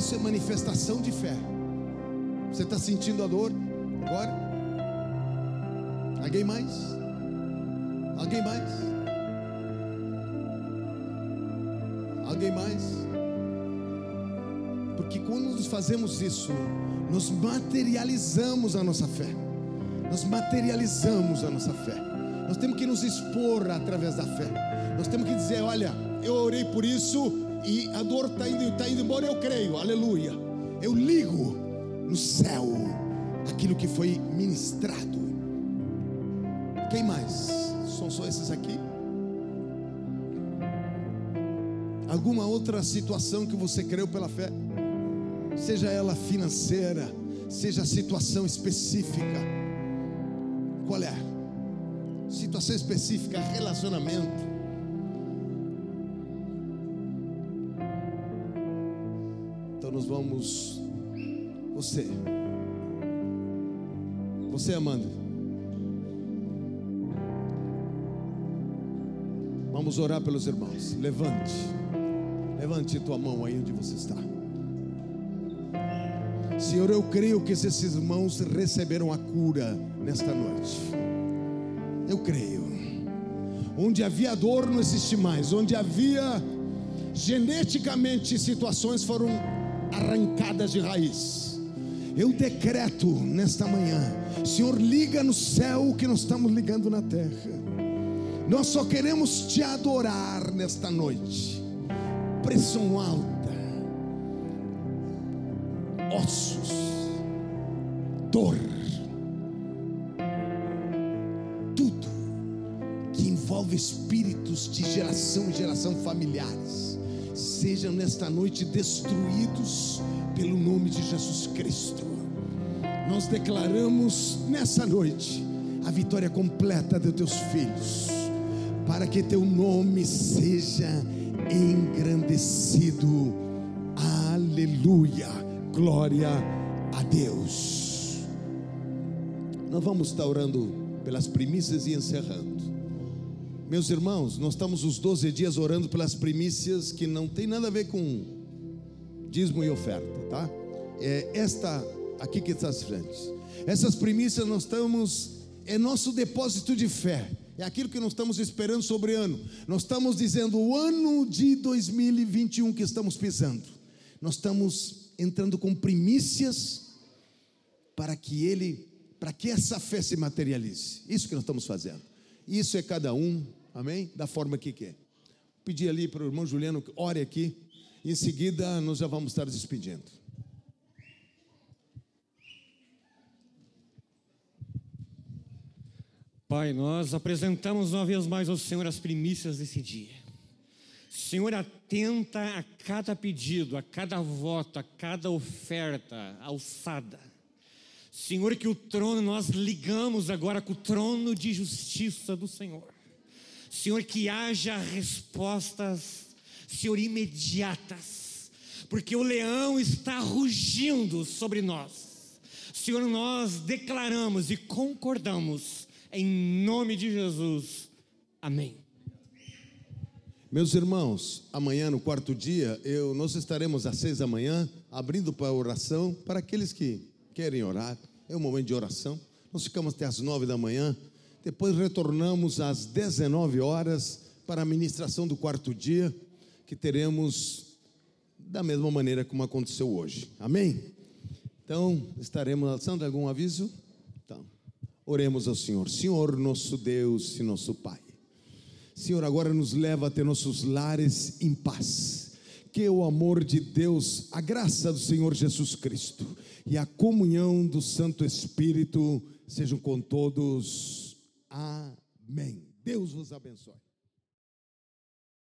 Isso é manifestação de fé. Você está sentindo a dor agora? Alguém mais? Alguém mais? Alguém mais? Porque quando nós fazemos isso, nós materializamos a nossa fé. Nós materializamos a nossa fé. Nós temos que nos expor através da fé. Nós temos que dizer: olha, eu orei por isso e a dor está indo, tá indo embora, eu creio, aleluia. Eu ligo no céu aquilo que foi ministrado. Quem mais? São só esses aqui? Alguma outra situação que você creu pela fé? Seja ela financeira, seja situação específica. Qual é? Situação específica, relacionamento. Vamos. Você. Você, Amanda. Vamos orar pelos irmãos. Levante. Levante tua mão aí onde você está. Senhor, eu creio que esses irmãos receberam a cura nesta noite. Eu creio. Onde havia dor não existe mais. Onde havia geneticamente situações foram arrancadas de raiz. Eu decreto nesta manhã, Senhor, liga no céu o que nós estamos ligando na terra. Nós só queremos te adorar nesta noite. Pressão alta, ossos, dor, tudo que envolve espíritos de geração em geração familiares, sejam nesta noite destruídos pelo nome de Jesus Cristo. Nós declaramos nessa noite a vitória completa de teus filhos, para que teu nome seja engrandecido. Aleluia. Glória a Deus. Nós vamos estar orando pelas primícias e encerrando. Meus irmãos, nós estamos os 12 dias orando pelas primícias que não tem nada a ver com dízimo e oferta, tá? É esta aqui que está às frentes. Essas primícias nós estamos, é nosso depósito de fé, é aquilo que nós estamos esperando sobre ano. Nós estamos dizendo o ano de 2021 que estamos pisando. Nós estamos entrando com primícias para que ele, para que essa fé se materialize. Isso que nós estamos fazendo. Isso é cada um, amém? Da forma que quer. Pedir ali para o irmão Juliano que ore aqui. Em seguida, nós já vamos estar despedindo. Pai, nós apresentamos uma vez mais ao Senhor as primícias desse dia. Senhor, atenta a cada pedido, a cada voto, a cada oferta alçada. Senhor, que o trono nós ligamos agora com o trono de justiça do Senhor. Senhor, que haja respostas, Senhor, imediatas, porque o leão está rugindo sobre nós. Senhor, nós declaramos e concordamos em nome de Jesus. Amém. Meus irmãos, amanhã no quarto dia, eu, nós estaremos às seis da manhã abrindo para oração para aqueles que querem orar. É um momento de oração. Nós ficamos até às nove da manhã. Depois retornamos às 19 horas para a ministração do quarto dia, que teremos da mesma maneira como aconteceu hoje. Amém? Então, estaremos. Sandra, algum aviso? Então, oremos ao Senhor. Senhor, nosso Deus e nosso Pai. Senhor, agora nos leva a ter nossos lares em paz. Que o amor de Deus, a graça do Senhor Jesus Cristo e a comunhão do Santo Espírito sejam com todos. Amém. Deus vos abençoe.